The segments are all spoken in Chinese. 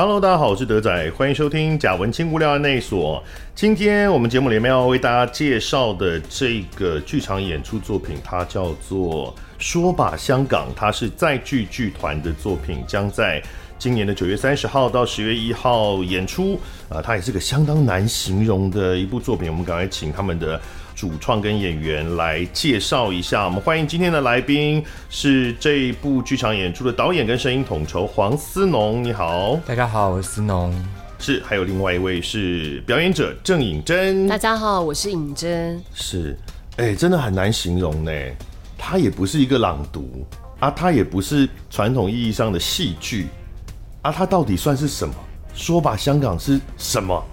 Hello，大家好，我是德仔，欢迎收听贾文清无聊案内所。今天我们节目里面要为大家介绍的这个剧场演出作品，它叫做《说吧香港》，它是在剧剧团的作品，将在今年的九月三十号到十月一号演出。啊、它也是个相当难形容的一部作品。我们赶快请他们的。主创跟演员来介绍一下，我们欢迎今天的来宾是这一部剧场演出的导演跟声音统筹黄思农，你好，大家好，我是思农，是还有另外一位是表演者郑颖珍，大家好，我是颖珍，是，哎、欸，真的很难形容呢，它也不是一个朗读啊，它也不是传统意义上的戏剧啊，它到底算是什么？说吧，香港是什么？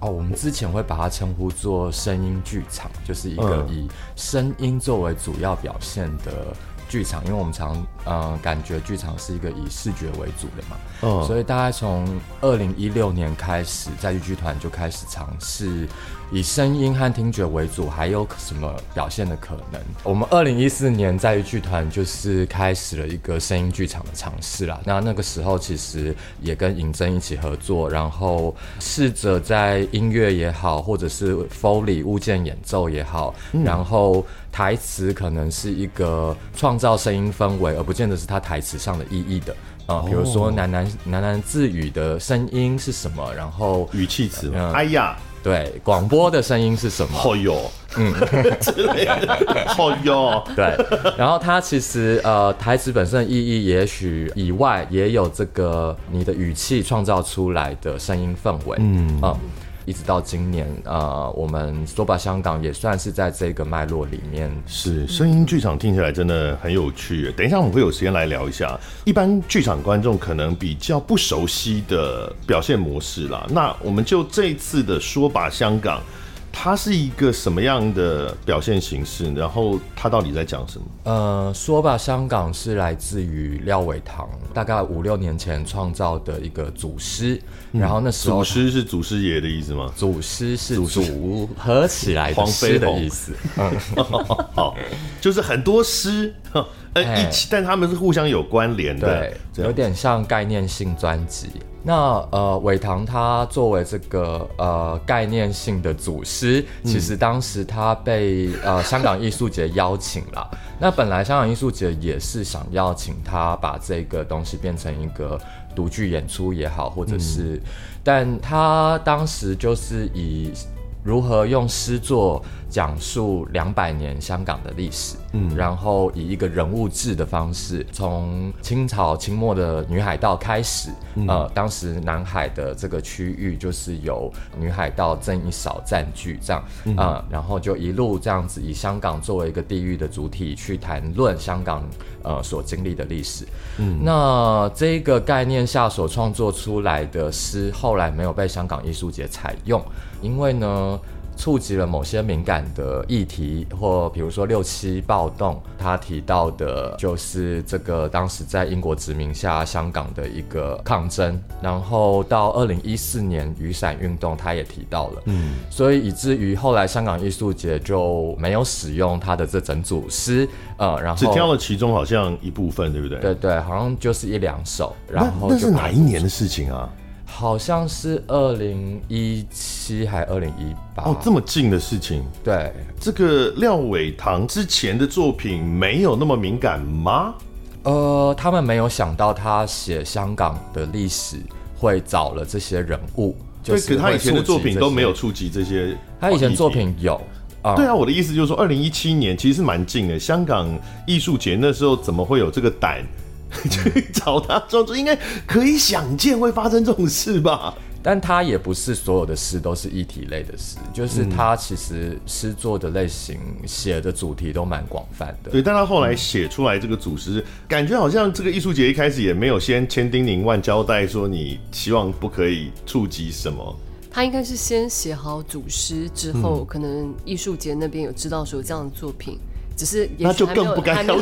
哦，我们之前会把它称呼做声音剧场，就是一个以声音作为主要表现的剧场，因为我们常呃感觉剧场是一个以视觉为主的嘛，嗯，所以大概从二零一六年开始，在剧剧团就开始尝试以声音和听觉为主，还有什么表现的可能？我们二零一四年在剧团就是开始了一个声音剧场的尝试啦。那那个时候其实也跟尹真一起合作，然后试着在音乐也好，或者是 Foley 物件演奏也好，嗯、然后。台词可能是一个创造声音氛围，而不见得是他台词上的意义的啊。比如说喃喃喃喃自语的声音是什么？然后语气词，嗯，哎呀，对，广播的声音是什么？哦哟，嗯，之类的，哦哟，对。然后它其实呃，台词本身的意义也许以外，也有这个你的语气创造出来的声音氛围，嗯啊。一直到今年，呃，我们说吧香港也算是在这个脉络里面。是声音剧场听起来真的很有趣。等一下我们会有时间来聊一下，一般剧场观众可能比较不熟悉的表现模式啦。那我们就这次的说吧香港。它是一个什么样的表现形式？然后它到底在讲什么？呃，说吧，香港是来自于廖伟棠，大概五六年前创造的一个祖师。嗯、然后那时候，祖师是祖师爷的意思吗？祖师是组合起来的师的意思。嗯，好，就是很多诗，呃，一起，但他们是互相有关联的，对，有点像概念性专辑。那呃，伟棠他作为这个呃概念性的祖师，其实当时他被呃香港艺术节邀请了。那本来香港艺术节也是想要请他把这个东西变成一个独剧演出也好，或者是，嗯、但他当时就是以。如何用诗作讲述两百年香港的历史？嗯，然后以一个人物志的方式，从清朝清末的女海盗开始，嗯、呃，当时南海的这个区域就是由女海盗郑一嫂占据，这样，嗯、呃，然后就一路这样子以香港作为一个地域的主体去谈论香港呃所经历的历史。嗯，那这个概念下所创作出来的诗，后来没有被香港艺术节采用。因为呢，触及了某些敏感的议题，或比如说六七暴动，他提到的就是这个当时在英国殖民下香港的一个抗争，然后到二零一四年雨伞运动，他也提到了，嗯，所以以至于后来香港艺术节就没有使用他的这整组诗，呃，然后只挑了其中好像一部分，对不对？对对，好像就是一两首，然后是哪一年的事情啊？好像是二零一七还二零一八哦，这么近的事情。对，这个廖伟棠之前的作品没有那么敏感吗？呃，他们没有想到他写香港的历史会找了这些人物，对，可他以前的作品都没有触及这些。他以前作品有啊，对啊，我的意思就是说，二零一七年其实是蛮近的。香港艺术节那时候怎么会有这个胆？去找他创作，应该可以想见会发生这种事吧？但他也不是所有的诗都是一体类的诗，就是他其实诗作的类型写的主题都蛮广泛的。对，但他后来写出来这个组诗，感觉好像这个艺术节一开始也没有先千叮咛万交代说你希望不可以触及什么。他应该是先写好祖诗之后，可能艺术节那边有知道说这样的作品。只是那就更不该了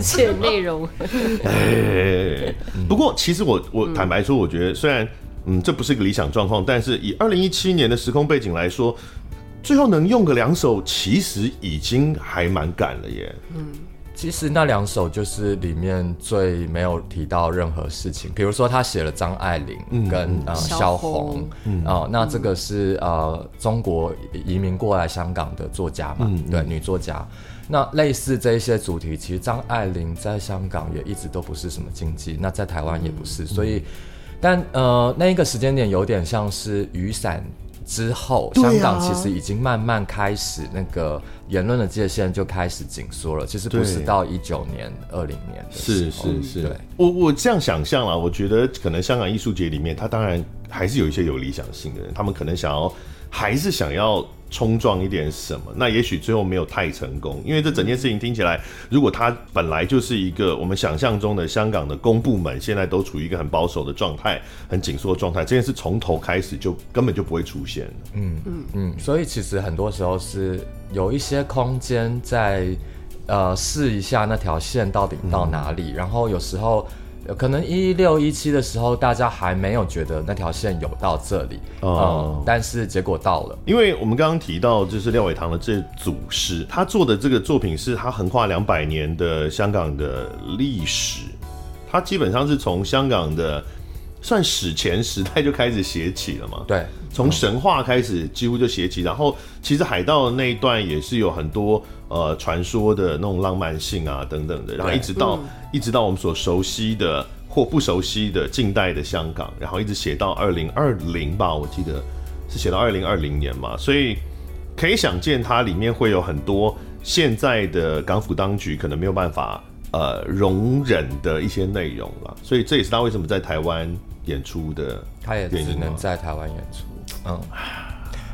解。内容。哎，不过其实我我坦白说，我觉得虽然嗯这不是一个理想状况，但是以二零一七年的时空背景来说，最后能用个两首，其实已经还蛮赶了耶。嗯，其实那两首就是里面最没有提到任何事情，比如说他写了张爱玲跟、嗯、呃萧红，哦、那这个是呃中国移民过来香港的作家嘛，嗯、对，女作家。那类似这一些主题，其实张爱玲在香港也一直都不是什么禁忌，那在台湾也不是，所以，但呃那一个时间点有点像是雨伞。之后，香港其实已经慢慢开始那个言论的界限就开始紧缩了。其实不是到一九年、二零年的时候，是是是。对，我我这样想象啦，我觉得可能香港艺术节里面，他当然还是有一些有理想性的人，他们可能想要，还是想要。冲撞一点什么？那也许最后没有太成功，因为这整件事情听起来，如果它本来就是一个我们想象中的香港的公部门，现在都处于一个很保守的状态、很紧缩的状态，这件事从头开始就根本就不会出现。嗯嗯嗯，所以其实很多时候是有一些空间在，呃，试一下那条线到底到哪里，嗯、然后有时候。可能一六一七的时候，大家还没有觉得那条线有到这里，哦、嗯，但是结果到了。因为我们刚刚提到，就是廖伟棠的这组诗，他做的这个作品是他横跨两百年的香港的历史，他基本上是从香港的算史前时代就开始写起了嘛。对，从神话开始几乎就写起，然后其实海盗的那一段也是有很多呃传说的那种浪漫性啊等等的，然后一直到。一直到我们所熟悉的或不熟悉的近代的香港，然后一直写到二零二零吧，我记得是写到二零二零年嘛，所以可以想见它里面会有很多现在的港府当局可能没有办法呃容忍的一些内容了，所以这也是他为什么在台湾演出的，他也只能在台湾演出，嗯，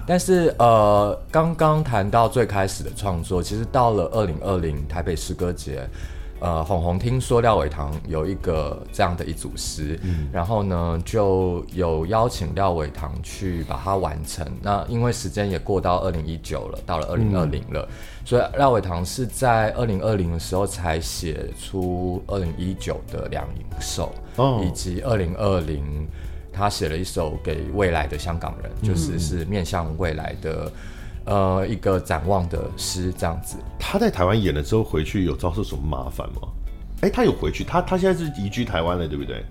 但是呃，刚刚谈到最开始的创作，其实到了二零二零台北诗歌节。呃，红红听说廖伟棠有一个这样的一组诗，嗯、然后呢，就有邀请廖伟棠去把它完成。那因为时间也过到二零一九了，到了二零二零了，嗯、所以廖伟棠是在二零二零的时候才写出二零一九的两首，哦、以及二零二零他写了一首给未来的香港人，嗯、就是是面向未来的。呃，一个展望的诗这样子。他在台湾演了之后回去有遭受什么麻烦吗？哎、欸，他有回去，他他现在是移居台湾了，对不对？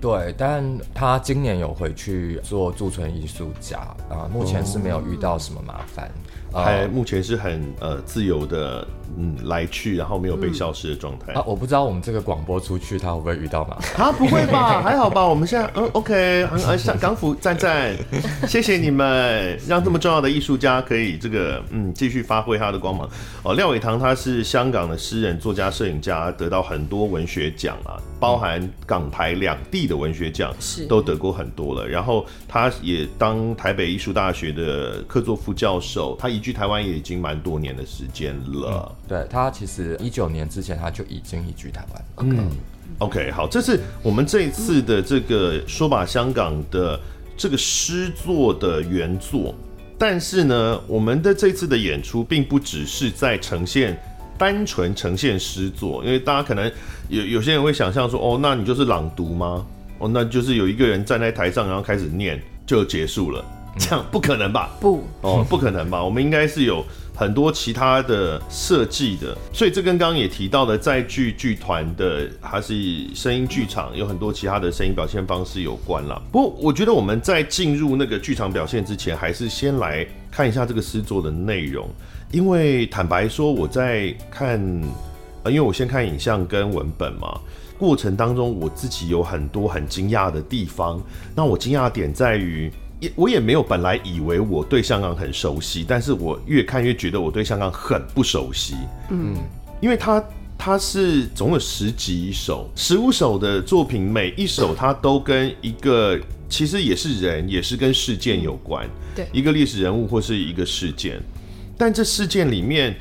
对，但他今年有回去做驻村艺术家啊，目前是没有遇到什么麻烦。哦还目前是很呃自由的，嗯，来去，然后没有被消失的状态、嗯、啊。我不知道我们这个广播出去，他会不会遇到吗？啊，不会吧，还好吧。我们现在嗯，OK，嗯呃，香港府赞赞，谢谢你们，让这么重要的艺术家可以这个嗯继续发挥他的光芒。哦，廖伟棠他是香港的诗人、作家、摄影家，得到很多文学奖啊，包含港台两地的文学奖是都得过很多了。然后他也当台北艺术大学的客座副教授，他。移居台湾也已经蛮多年的时间了。嗯、对，他其实一九年之前他就已经移居台湾。嗯，OK，好，这是我们这一次的这个说吧香港的这个诗作的原作。但是呢，我们的这次的演出并不只是在呈现单纯呈现诗作，因为大家可能有有些人会想象说，哦，那你就是朗读吗？哦，那就是有一个人站在台上，然后开始念就结束了。这样不可能吧？不哦，不可能吧？我们应该是有很多其他的设计的，所以这跟刚刚也提到的在剧剧团的还是声音剧场，有很多其他的声音表现方式有关啦。不过我觉得我们在进入那个剧场表现之前，还是先来看一下这个诗作的内容，因为坦白说我在看，因为我先看影像跟文本嘛，过程当中我自己有很多很惊讶的地方。那我惊讶的点在于。我也没有本来以为我对香港很熟悉，但是我越看越觉得我对香港很不熟悉。嗯，因为他他是总有十几首、十五首的作品，每一首他都跟一个其实也是人，也是跟事件有关。对，一个历史人物或是一个事件，但这事件里面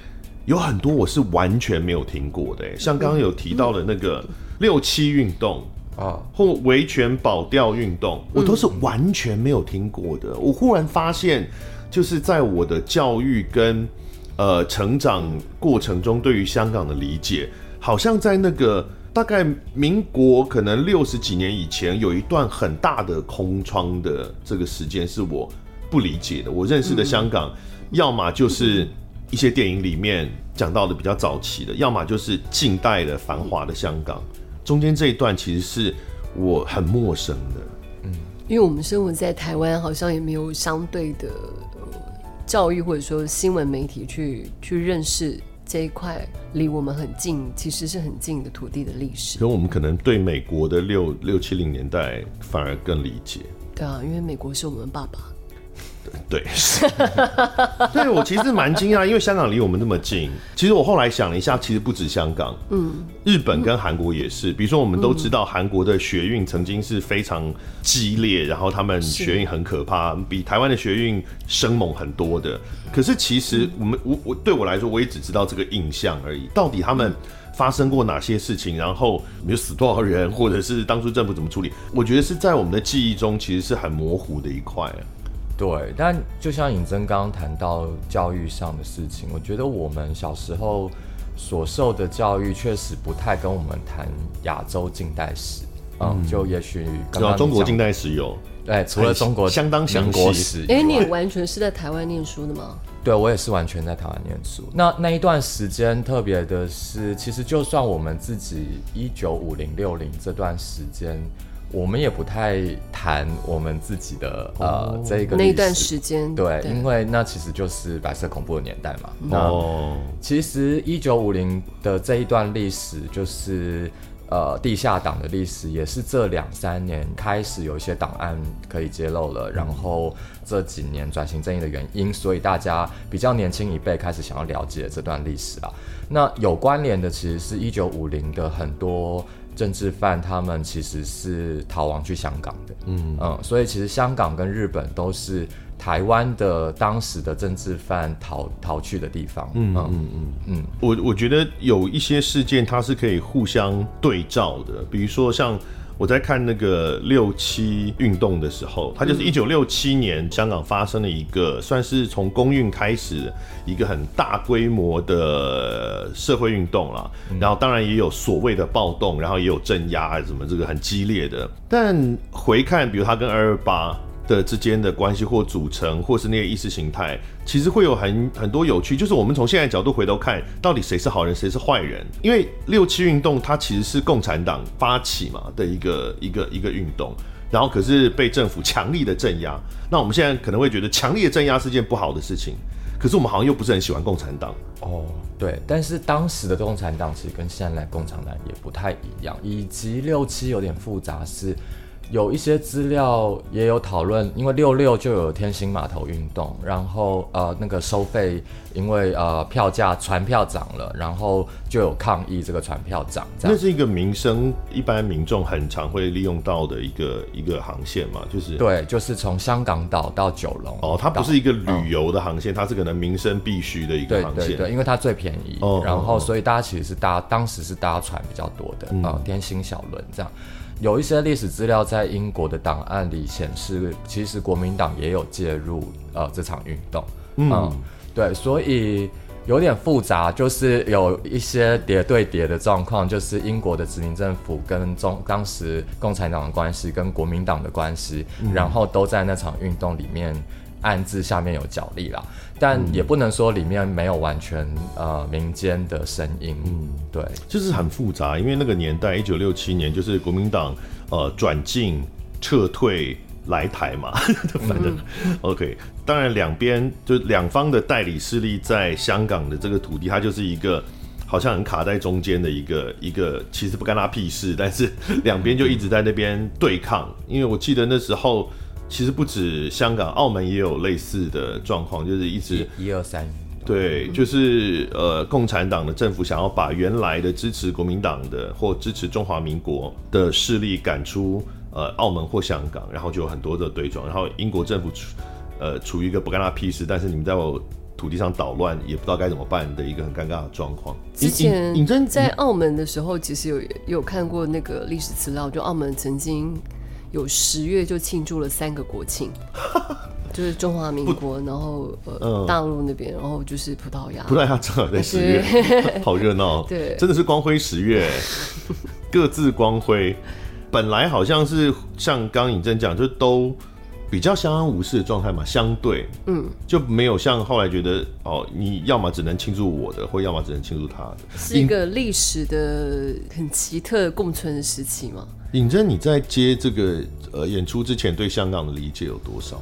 有很多我是完全没有听过的，像刚刚有提到的那个六七运动。啊，或维权保钓运动，我都是完全没有听过的。我忽然发现，就是在我的教育跟呃成长过程中，对于香港的理解，好像在那个大概民国可能六十几年以前，有一段很大的空窗的这个时间，是我不理解的。我认识的香港，要么就是一些电影里面讲到的比较早期的，要么就是近代的繁华的香港，中间这一段其实是我很陌生的。嗯，因为我们生活在台湾，好像也没有相对的教育或者说新闻媒体去去认识这一块离我们很近，其实是很近的土地的历史。所以我们可能对美国的六六七零年代反而更理解。对啊，因为美国是我们爸爸。对，是，对我其实蛮惊讶，因为香港离我们那么近。其实我后来想了一下，其实不止香港，嗯，日本跟韩国也是。比如说，我们都知道韩国的学运曾经是非常激烈，然后他们学运很可怕，比台湾的学运生猛很多的。可是其实我们我我对我来说，我也只知道这个印象而已。到底他们发生过哪些事情，然后有死多少人，或者是当初政府怎么处理？我觉得是在我们的记忆中，其实是很模糊的一块啊。对，但就像尹珍刚刚谈到教育上的事情，我觉得我们小时候所受的教育确实不太跟我们谈亚洲近代史。嗯，嗯就也许刚刚中国近代史有，对，除了中国相当详细。哎，你也完全是在台湾念书的吗？对，我也是完全在台湾念书。那那一段时间特别的是，其实就算我们自己一九五零六零这段时间。我们也不太谈我们自己的呃、oh, 这个那一段时间，对，对，因为那其实就是白色恐怖的年代嘛。哦，其实一九五零的这一段历史，就是呃地下党的历史，也是这两三年开始有一些档案可以揭露了，然后这几年转型正义的原因，所以大家比较年轻一辈开始想要了解这段历史啊。那有关联的其实是一九五零的很多。政治犯他们其实是逃亡去香港的，嗯。嗯，所以其实香港跟日本都是台湾的当时的政治犯逃逃去的地方，嗯嗯嗯嗯，我我觉得有一些事件它是可以互相对照的，比如说像。我在看那个六七运动的时候，它就是一九六七年香港发生了一个算是从公运开始一个很大规模的社会运动了，然后当然也有所谓的暴动，然后也有镇压什么这个很激烈的，但回看比如他跟二二八。的之间的关系或组成，或是那个意识形态，其实会有很很多有趣。就是我们从现在角度回头看，到底谁是好人，谁是坏人？因为六七运动它其实是共产党发起嘛的一个一个一个运动，然后可是被政府强力的镇压。那我们现在可能会觉得强力的镇压是件不好的事情，可是我们好像又不是很喜欢共产党。哦，对，但是当时的共产党其实跟现在共产党也不太一样，以及六七有点复杂是。有一些资料也有讨论，因为六六就有天星码头运动，然后呃那个收费，因为呃票价船票涨了，然后就有抗议这个船票涨。那是一个民生，一般民众很常会利用到的一个一个航线嘛，就是对，就是从香港岛到九龙。哦，它不是一个旅游的航线，嗯，它是可能民生必须的一个航线。对对对，因为它最便宜，哦，然后所以大家其实是搭当时是搭船比较多的啊，嗯，天星小轮这样。有一些历史资料在英国的档案里显示，其实国民党也有介入呃这场运动，嗯，嗯，对，所以有点复杂，就是有一些叠对叠的状况，就是英国的殖民政府跟中当时共产党的关系跟国民党的关系，嗯，然后都在那场运动里面。暗自下面有角力啦，但也不能说里面没有完全呃民间的声音。嗯，对，就是很复杂，因为那个年代一九六七年就是国民党呃转进撤退来台嘛，反正、嗯、OK。当然两边就两方的代理势力在香港的这个土地，它就是一个好像很卡在中间的一个一个，其实不干他屁事，但是两边就一直在那边对抗。因为我记得那时候。其实不止香港，澳门也有类似的状况，就是一直一二三，对，就是呃，共产党的政府想要把原来的支持国民党的或支持中华民国的势力赶出呃澳门或香港，然后就有很多的对撞，然后英国政府处呃处于一个不干他屁事，但是你们在我土地上捣乱，也不知道该怎么办的一个很尴尬的状况。之前尹真在澳门的时候，其实有有看过那个历史资料，就澳门曾经。有十月就庆祝了三个国庆，就是中华民国，然后呃、嗯、大陆那边，然后就是葡萄牙，葡萄牙正好在十月，好热闹，对，真的是光辉十月，各自光辉。本来好像是像刚刚尹正讲，就都比较相安无事的状态嘛，相对，嗯，就没有像后来觉得哦，你要么只能庆祝我的，或要么只能庆祝他的，是一个历史的很奇特共存的时期吗？尹真，你在接这个呃演出之前，对香港的理解有多少？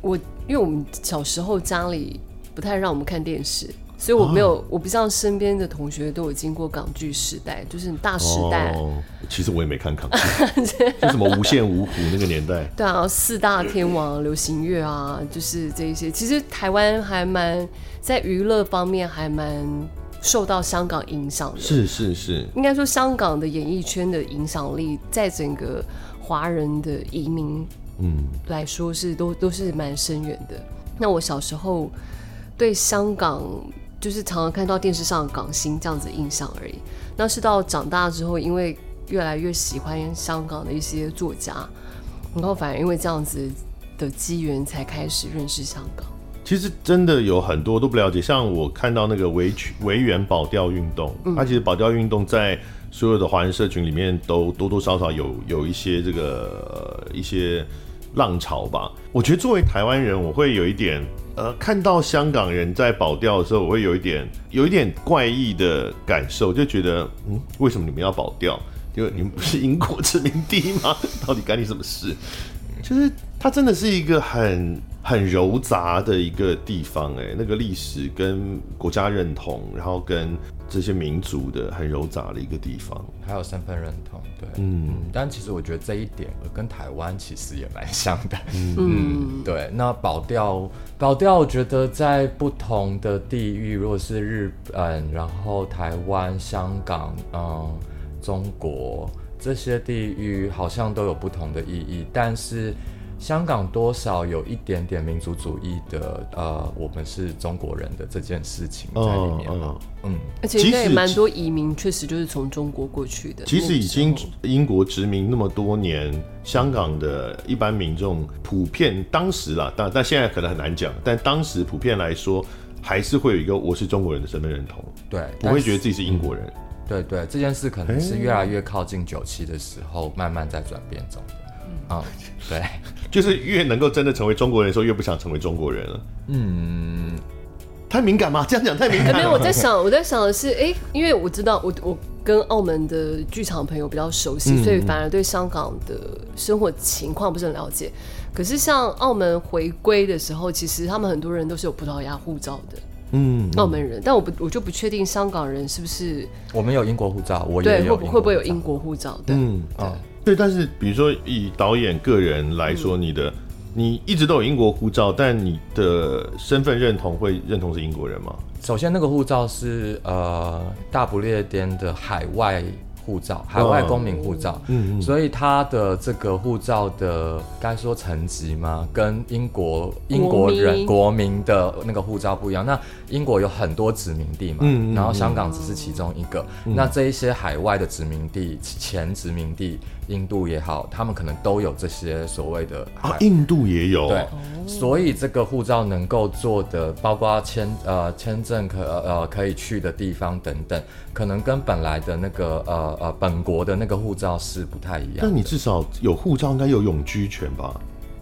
我因为我们小时候家里不太让我们看电视。所以我没有，哦、我不像身边的同学都有经过港剧时代，就是大时代。哦，其实我也没看港剧，就什么无线五虎那个年代。对啊，四大天王、流行乐啊，就是这一些。其实台湾还蛮在娱乐方面还蛮受到香港影响的。是是是，应该说香港的演艺圈的影响力，在整个华人的移民嗯来说是都都是蛮深远的。那我小时候对香港。就是常常看到电视上的港星这样子的印象而已。那是到长大之后，因为越来越喜欢香港的一些作家，然后反而因为这样子的机缘，才开始认识香港。其实真的有很多都不了解，像我看到那个维权维园保钓运动，它其实保钓运动在所有的华人社群里面都多多少少有有一些这个、呃、一些浪潮吧。我觉得作为台湾人，我会有一点。呃，看到香港人在保钓的时候，我会有一点有一点怪异的感受，就觉得，嗯，为什么你们要保钓？因为你们不是英国殖民地吗？到底干你什么事？就是它真的是一个很很糅杂的一个地方，哎，那个历史跟国家认同，然后跟。这些民族的很揉杂的一个地方，还有身份认同，对，嗯，嗯，但其实我觉得这一点跟台湾其实也蛮像的，嗯，嗯，对。那保钓，保钓，我觉得在不同的地域，如果是日本，然后台湾、香港，嗯，中国这些地域，好像都有不同的意义，但是。香港多少有一点点民族主义的，呃，我们是中国人的这件事情在里面嘛，嗯，而且应该也蛮多移民，确实就是从中国过去的。其实已经英国殖民那么多年，香港的一般民众普遍当时啦，但但现在可能很难讲，但当时普遍来说，还是会有一个我是中国人的身份认同，对，不会觉得自己是英国人。嗯、对，对对，这件事可能是越来越靠近九七的时候，慢慢在转变中。啊、嗯，对，就是越能够真的成为中国人的时候，越不想成为中国人了。嗯，太敏感吗？这样讲太敏感了。没有，我在想，我在想的是，哎、欸，因为我知道我我跟澳门的剧场朋友比较熟悉，嗯、所以反而对香港的生活情况不是很了解。可是像澳门回归的时候，其实他们很多人都是有葡萄牙护照的。嗯，澳门人，但我不我就不确定香港人是不是。我们有英国护照，我也有。会会不会有英国护照？对，嗯，对。哦对，但是比如说以导演个人来说，你的、嗯、你一直都有英国护照，但你的身份认同会认同是英国人吗？首先，那个护照是呃大不列颠的海外。护照，海外公民护照，嗯嗯，所以他的这个护照的该说层级吗？跟英国英国人国民的那个护照不一样。那英国有很多殖民地嘛，嗯，然后香港只是其中一个。那这一些海外的殖民地，前殖民地，印度也好，他们可能都有这些所谓的啊，印度也有，对，所以这个护照能够做的，包括签呃签证可呃可以去的地方等等，可能跟本来的那个呃。呃，本国的那个护照是不太一样。那你至少有护照，应该有永居权吧？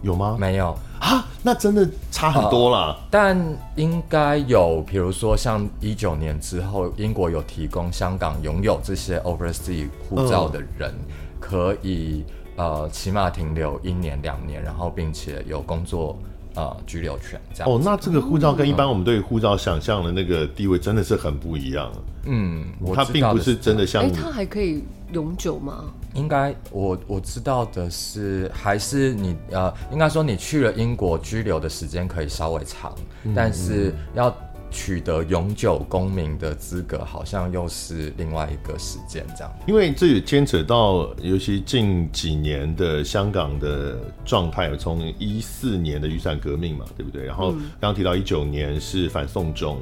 有吗？没有啊，那真的差很多啦。呃、但应该有，比如说像一九年之后，英国有提供香港拥有这些 overseas 护照的人，呃、可以呃起码停留一年两年，然后并且有工作。呃，居留权这样。哦，那这个护照跟一般我们对护照想象的那个地位真的是很不一样。嗯，它并不是真的像。哎，它还可以永久吗？应该，我我知道的是，还是你呃，应该说你去了英国居留的时间可以稍微长，嗯、但是要。取得永久公民的资格，好像又是另外一个时间这样。因为这也牵扯到，尤其近几年的香港的状态，从一四年的雨伞革命嘛，对不对？然后刚刚提到一九年是反送中，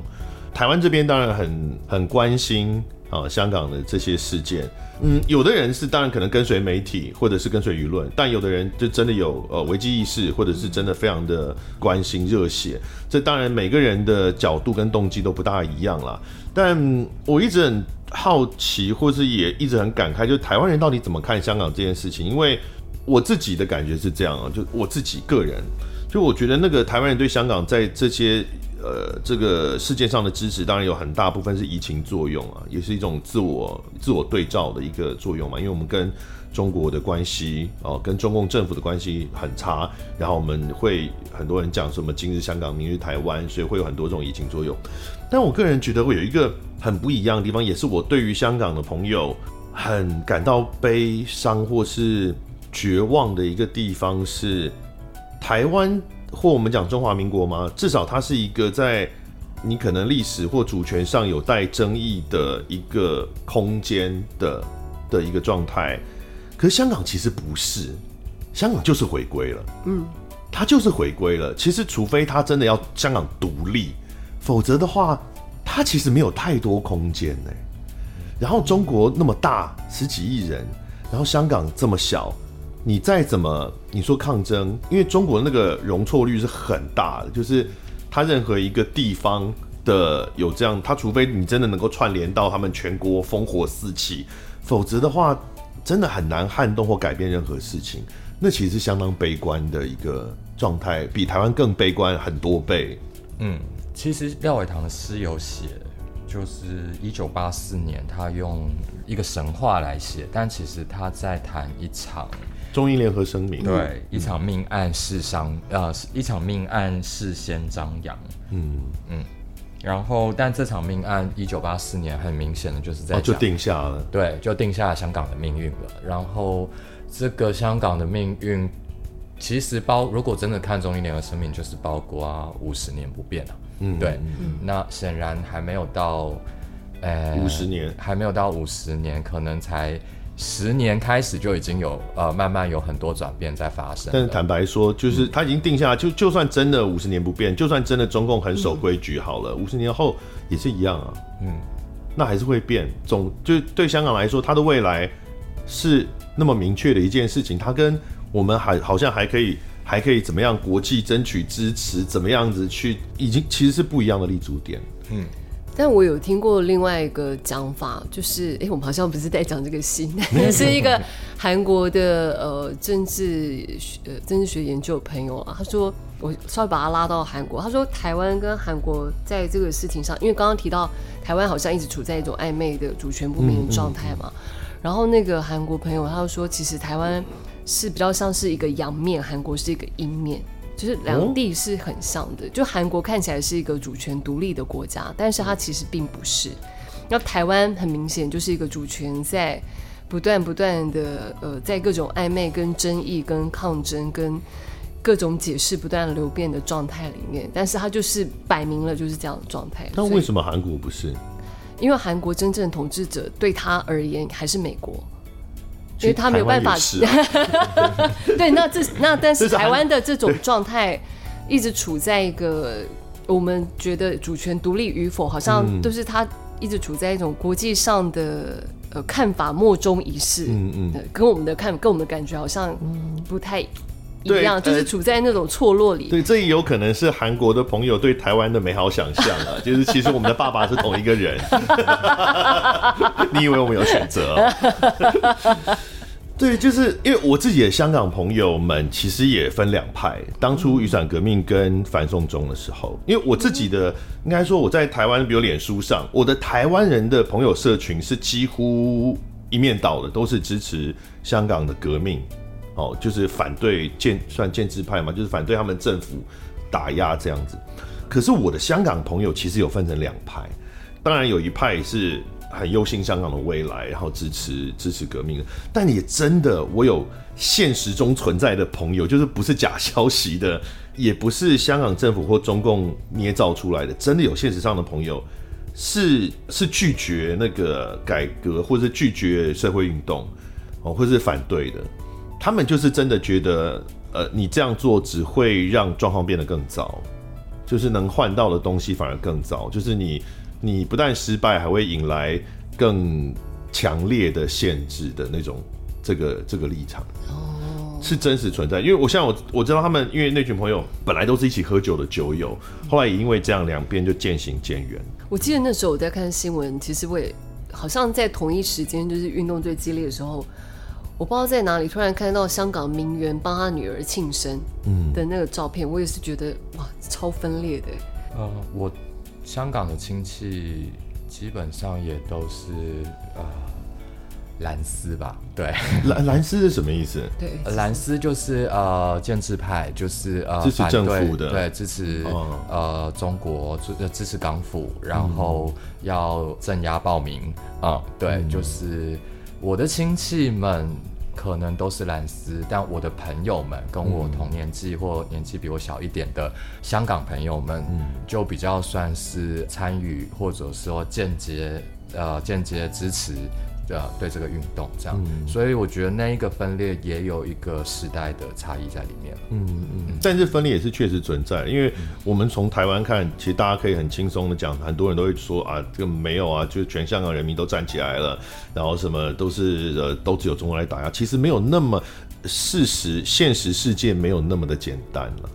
台湾这边当然很很关心。啊，香港的这些事件，嗯，有的人是当然可能跟随媒体，或者是跟随舆论，但有的人就真的有呃危机意识，或者是真的非常的关心热血。这当然每个人的角度跟动机都不大一样啦。但我一直很好奇，或是也一直很感慨，就台湾人到底怎么看香港这件事情？因为我自己的感觉是这样啊，就我自己个人，就我觉得那个台湾人对香港在这些呃这个事件上的支持，当然有很大部分是移情作用啊，也是一种自我自我对照的一个作用嘛，因为我们跟中国的关系哦，跟中共政府的关系很差，然后我们会很多人讲什么今日香港，明日台湾，所以会有很多这种移情作用。但我个人觉得会有一个很不一样的地方，也是我对于香港的朋友很感到悲伤或是绝望的一个地方是，台湾或我们讲中华民国吗？至少它是一个在你可能历史或主权上有待争议的一个空间的的一个状态。可是香港其实不是，香港就是回归了，嗯，它就是回归了。其实除非它真的要香港独立。否则的话，它其实没有太多空间呢。然后中国那么大，十几亿人，然后香港这么小，你再怎么你说抗争，因为中国那个容错率是很大的，就是它任何一个地方的有这样，它除非你真的能够串联到他们全国烽火四起，否则的话，真的很难撼动或改变任何事情。那其实是相当悲观的一个状态，比台湾更悲观很多倍。嗯。其实廖伟棠的诗有写，就是一九八四年，他用一个神话来写，但其实他在谈一场中英联合声明，对，嗯、一场命案事商，呃，一场命案事先张扬，嗯。嗯，然后但这场命案一九八四年很明显的就是在、哦、就定下了，对，就定下了香港的命运了，然后这个香港的命运其实包如果真的看中英联合声明，就是包括五十年不变了。嗯，对，嗯、那显然还没有到，呃，五十年，还没有到五十年，可能才十年开始就已经有呃，慢慢有很多转变在发生。但是坦白说，就是他已经定下，就就算真的五十年不变，就算真的中共很守规矩好了，五十、嗯、年后也是一样啊。嗯，那还是会变。总就对香港来说，它的未来是那么明确的一件事情，它跟我们还好像还可以。还可以怎么样？国际争取支持，怎么样子去？已经其实是不一样的立足点。嗯，但我有听过另外一个讲法，就是哎、欸，我们好像不是在讲这个戏，也 是一个韩国的呃政治学呃政治学研究的朋友啊。他说，我稍微把他拉到韩国，他说台湾跟韩国在这个事情上，因为刚刚提到台湾好像一直处在一种暧昧的主权不明的状态嘛。嗯嗯、然后那个韩国朋友他就说，其实台湾。是比较像是一个阳面，韩国是一个阴面，就是两地是很像的。哦、就韩国看起来是一个主权独立的国家，但是它其实并不是。那台湾很明显就是一个主权在不断不断的呃，在各种暧昧、跟争议、跟抗争、跟各种解释不断流变的状态里面，但是它就是摆明了就是这样的状态。那为什么韩国不是？因为韩国真正统治者对他而言还是美国。因为他没有办法，啊、对，那这那但是台湾的这种状态，一直处在一个我们觉得主权独立与否，好像都是他一直处在一种国际上的呃看法莫衷一是，嗯嗯，跟我们的看跟我们的感觉好像不太。一样，就是处在那种错落里。对，这也有可能是韩国的朋友对台湾的美好想象啊，就是其实我们的爸爸是同一个人。你以为我们有选择喔？对，就是因为我自己的香港朋友们其实也分两派。当初雨伞革命跟反送中的时候，因为我自己的应该说我在台湾，比如脸书上，我的台湾人的朋友社群是几乎一面倒的，都是支持香港的革命。哦，就是反对建算建制派嘛，就是反对他们政府打压这样子。可是我的香港朋友其实有分成两派，当然有一派是很忧心香港的未来，然后支持支持革命的。但也真的，我有现实中存在的朋友，就是不是假消息的，也不是香港政府或中共捏造出来的，真的有现实上的朋友是是拒绝那个改革，或者是拒绝社会运动，哦，或是反对的。他们就是真的觉得，呃，你这样做只会让状况变得更糟，就是能换到的东西反而更糟。就是你，你不但失败，还会引来更强烈的限制的那种这个这个立场。哦，是真实存在。因为我像我我知道他们，因为那群朋友本来都是一起喝酒的酒友，后来也因为这样，两边就渐行渐远。我记得那时候我在看新闻，其实我也好像在同一时间，就是运动最激烈的时候。我不知道在哪里突然看到香港名媛帮他女儿庆生嗯的那个照片，我也是觉得哇，超分裂的。呃，我香港的亲戚基本上也都是呃。蓝丝吧，对，蓝蓝丝是什么意思？对，蓝丝就是呃建制派，就是呃支持政府的，对，支持、哦、呃中国支支持港府，然后要镇压暴民啊、嗯，对，嗯、就是我的亲戚们可能都是蓝丝，但我的朋友们跟我同年纪或年纪比我小一点的香港朋友们，就比较算是参与或者说间接呃间接支持。对啊，对这个运动这样，嗯，所以我觉得那一个分裂也有一个时代的差异在里面。嗯嗯，但是分裂也是确实存在，因为我们从台湾看，其实大家可以很轻松的讲，很多人都会说啊，这个没有啊，就全香港人民都站起来了，然后什么都是呃，都只有中国来打压，其实没有那么事实，现实世界没有那么的简单了。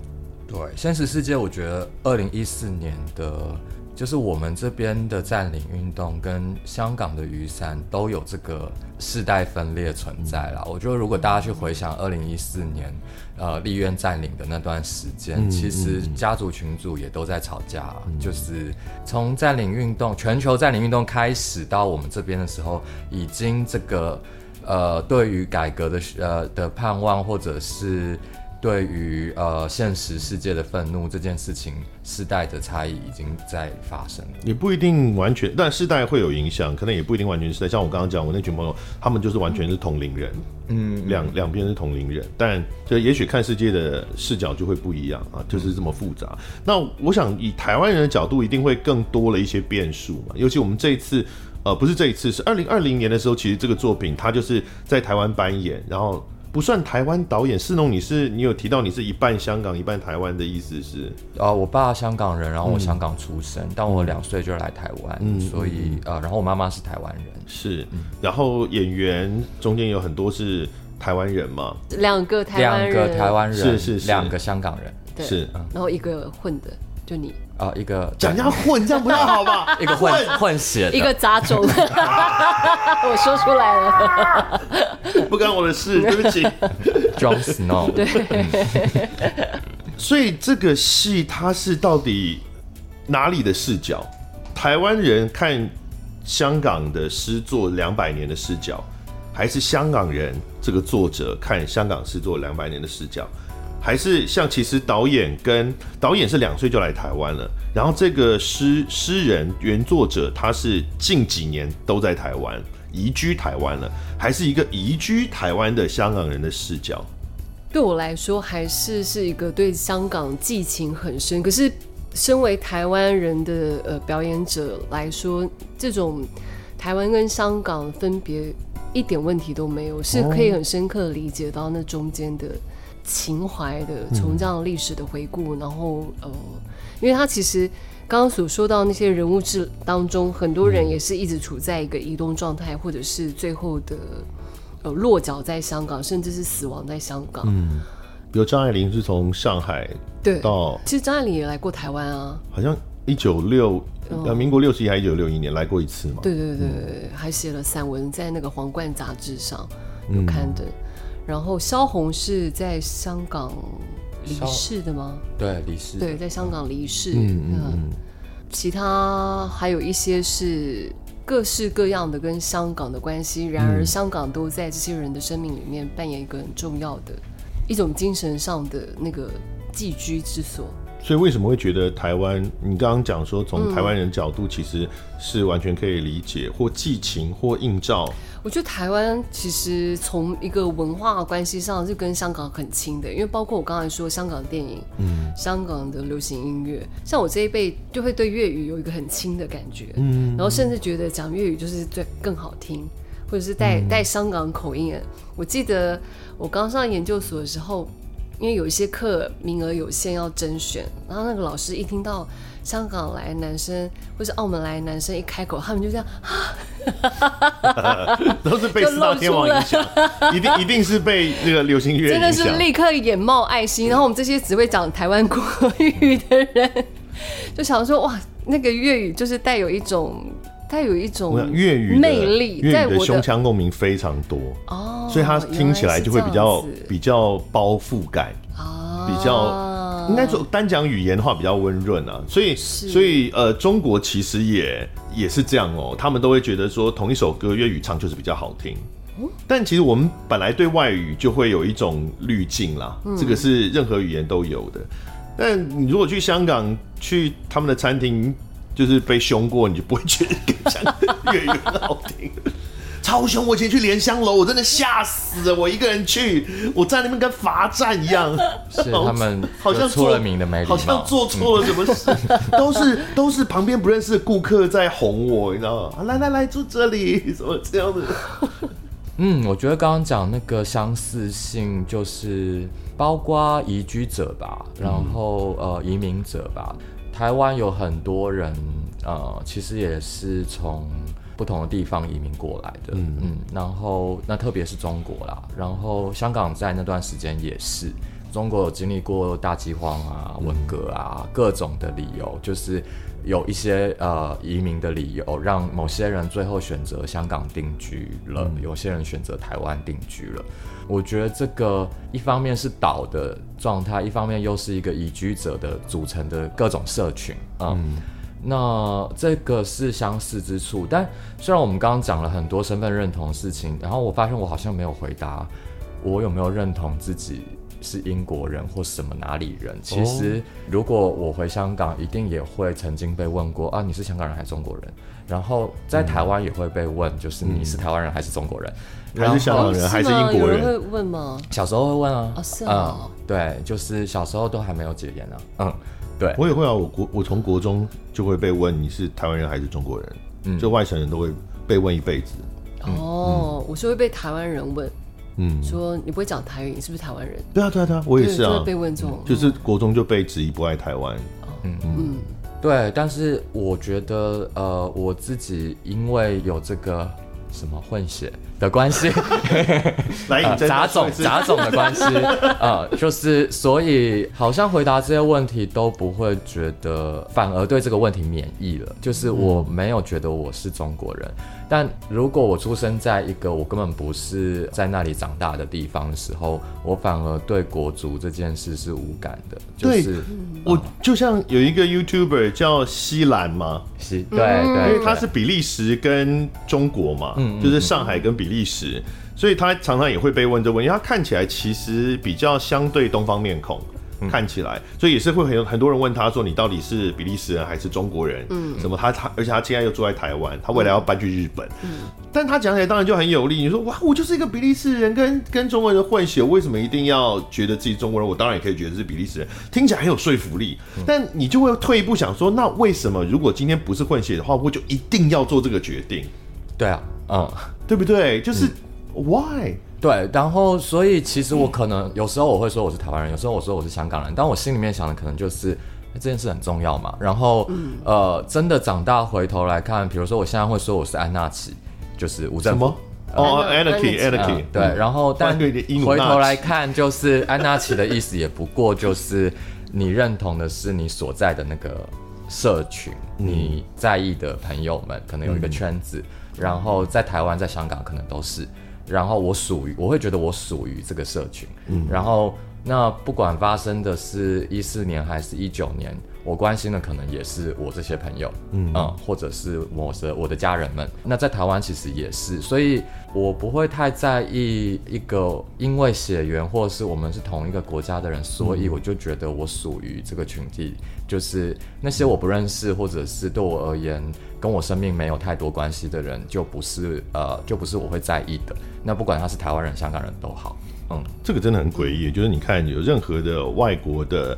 对，现实世界，我觉得二零一四年的。就是我们这边的占领运动跟香港的雨伞都有这个世代分裂存在啦。我觉得如果大家去回想二零一四年，呃，立院占领的那段时间，其实家族群组也都在吵架。就是从占领运动、全球占领运动开始到我们这边的时候，已经这个呃，对于改革的呃的盼望，或者是。对于呃现实世界的愤怒这件事情，世代的差异已经在发生了。也不一定完全，但世代会有影响，可能也不一定完全是。像我刚刚讲，我那群朋友，他们就是完全是同龄人，嗯，两两边是同龄人，但就也许看世界的视角就会不一样啊，就是这么复杂。嗯、那我想以台湾人的角度，一定会更多了一些变数嘛。尤其我们这一次，呃，不是这一次，是二零二零年的时候，其实这个作品它就是在台湾扮演，然后。不算台湾导演，世农，你是你有提到你是一半香港一半台湾的意思是？呃，我爸香港人，然后我香港出生，但、嗯、我两岁就来台湾、嗯，所以呃，然后我妈妈是台湾人，是、嗯，然后演员中间有很多是台湾人嘛？两个台湾人，两个台湾人，是是是，两个香港人，对，是，然后一个混的。就你啊、呃，一个讲人家混，这样不太好吧？一个混混血，一个杂种，我说出来了，不干我的事，对不起。Jon Snow，对。所以这个戏它是到底哪里的视角？台湾人看香港的诗作两百年的视角，还是香港人这个作者看香港诗作两百年的视角？还是像其实导演跟导演是两岁就来台湾了，然后这个诗诗人原作者他是近几年都在台湾移居台湾了，还是一个移居台湾的香港人的视角？对我来说，还是是一个对香港寄情很深。可是身为台湾人的呃表演者来说，这种台湾跟香港分别一点问题都没有，是可以很深刻理解到那中间的。情怀的，从这样历史的回顾，嗯，然后呃，因为他其实刚刚所说到那些人物志当中，很多人也是一直处在一个移动状态，或者是最后的呃落脚在香港，甚至是死亡在香港。嗯，比如张爱玲是从上海对到，其实张爱玲也来过台湾啊，好像一九六呃民国六十一还一九六一年来过一次嘛。对对对还写了散文在那个《皇冠》杂志上有刊登。嗯然后萧红是在香港离世的吗？对，离世。对，在香港离世。嗯嗯，嗯。其他还有一些是各式各样的跟香港的关系，然而香港都在这些人的生命里面扮演一个很重要的一种精神上的那个寄居之所。所以为什么会觉得台湾？你刚刚讲说从台湾人角度其实是完全可以理解，或寄情或映照。我觉得台湾其实从一个文化关系上是跟香港很亲的，因为包括我刚才说香港电影，嗯，香港的流行音乐，像我这一辈就会对粤语有一个很亲的感觉，嗯，然后甚至觉得讲粤语就是最更好听，或者是带带香港口音。我记得我刚上研究所的时候，因为有一些课名额有限要甄选，然后那个老师一听到。香港来男生或是澳门来男生一开口，他们就这样，都是被 四大天王影响，一定一定是被那个流行乐，真的是立刻眼冒爱心。然后我们这些只会讲台湾国语的人，就想说哇，那个粤语就是带有一种它有一种粤语魅力，粤语的胸腔共鸣非常多哦，所以它听起来就会比较比较包覆感。啊，比较应该说单讲语言的话比较温润啊，所以所以呃，中国其实也也是这样哦，他们都会觉得说同一首歌粤语唱就是比较好听。但其实我们本来对外语就会有一种滤镜啦，嗯、这个是任何语言都有的。但你如果去香港去他们的餐厅，就是被凶过，你就不会觉得讲粤语很好听。超凶！我以前去莲香楼，我真的吓死了。我一个人去，我在那边跟罚站一样。是他们好像出了名的没好像做错了什么事，都是都是旁边不认识的顾客在哄我，你知道吗？来来来，住这里，什么这样的。嗯，我觉得刚刚讲那个相似性，就是包括移居者吧，然后呃移民者吧。台湾有很多人，呃，其实也是从不同的地方移民过来的。嗯嗯，然后那特别是中国啦，然后香港在那段时间也是，中国有经历过大饥荒啊、文革啊，各种的理由，就是。有一些呃移民的理由，让某些人最后选择香港定居了，嗯、有些人选择台湾定居了。我觉得这个一方面是岛的状态，一方面又是一个移居者的组成的各种社群啊。嗯，嗯，那这个是相似之处，但虽然我们刚刚讲了很多身份认同的事情，然后我发现我好像没有回答我有没有认同自己。是英国人或什么哪里人？其实，如果我回香港，一定也会曾经被问过啊，你是香港人还是中国人？然后在台湾也会被问，就是你是台湾人还是中国人？还是香港人还是英国人？会问吗？小时候会问啊。哦，是啊。嗯，对，就是小时候都还没有解严呢。嗯，对。我也会啊，我国我从国中就会被问你是台湾人还是中国人？嗯，就外省人都会被问一辈子。哦，我是会被台湾人问。嗯，说你不会讲台语，你是不是台湾人？对啊，对啊，对啊，我也是啊。被问这种，就是国中就被质疑不爱台湾。嗯嗯，对。但是我觉得，呃，我自己因为有这个什么混血的关系，杂种杂种的关系，呃，就是所以好像回答这些问题都不会觉得，反而对这个问题免疫了。就是我没有觉得我是中国人。但如果我出生在一个我根本不是在那里长大的地方的时候，我反而对国足这件事是无感的。就是对我就像有一个 YouTuber 叫西兰嘛，西，对对，因为他是比利时跟中国嘛，嗯，就是上海跟比利时，所以他常常也会被问这问题，他看起来其实比较相对东方面孔。看起来，所以也是会很很多人问他说：“你到底是比利时人还是中国人？”嗯，什么他他，而且他现在又住在台湾，他未来要搬去日本。嗯，但他讲起来当然就很有力。你说哇，我就是一个比利时人，跟跟中国人混血，为什么一定要觉得自己中国人？我当然也可以觉得是比利时人，听起来很有说服力。但你就会退一步想说，那为什么如果今天不是混血的话，我就一定要做这个决定？对啊，嗯，对不对？就是 why？对，然后所以其实我可能有时候我会说我是台湾人，有时候我说我是香港人，但我心里面想的可能就是这件事很重要嘛。然后、嗯、呃，真的长大回头来看，比如说我现在会说我是安纳奇，就是无政府。什么？哦，Anarchy，Anarchy。对，然后但回头来看，就是安纳奇的意思也不过就是你认同的是你所在的那个社群，嗯、你在意的朋友们可能有一个圈子，嗯、然后在台湾、在香港可能都是。然后我属于，我会觉得我属于这个社群。嗯，然后那不管发生的是一四年还是一九年，我关心的可能也是我这些朋友，嗯，嗯，或者是我的我的家人们。那在台湾其实也是，所以我不会太在意一个因为血缘或者是我们是同一个国家的人，所以我就觉得我属于这个群体。就是那些我不认识或者是对我而言跟我生命没有太多关系的人，就不是呃，就不是我会在意的。那不管他是台湾人、香港人都好，嗯，这个真的很诡异。就是你看，有任何的外国的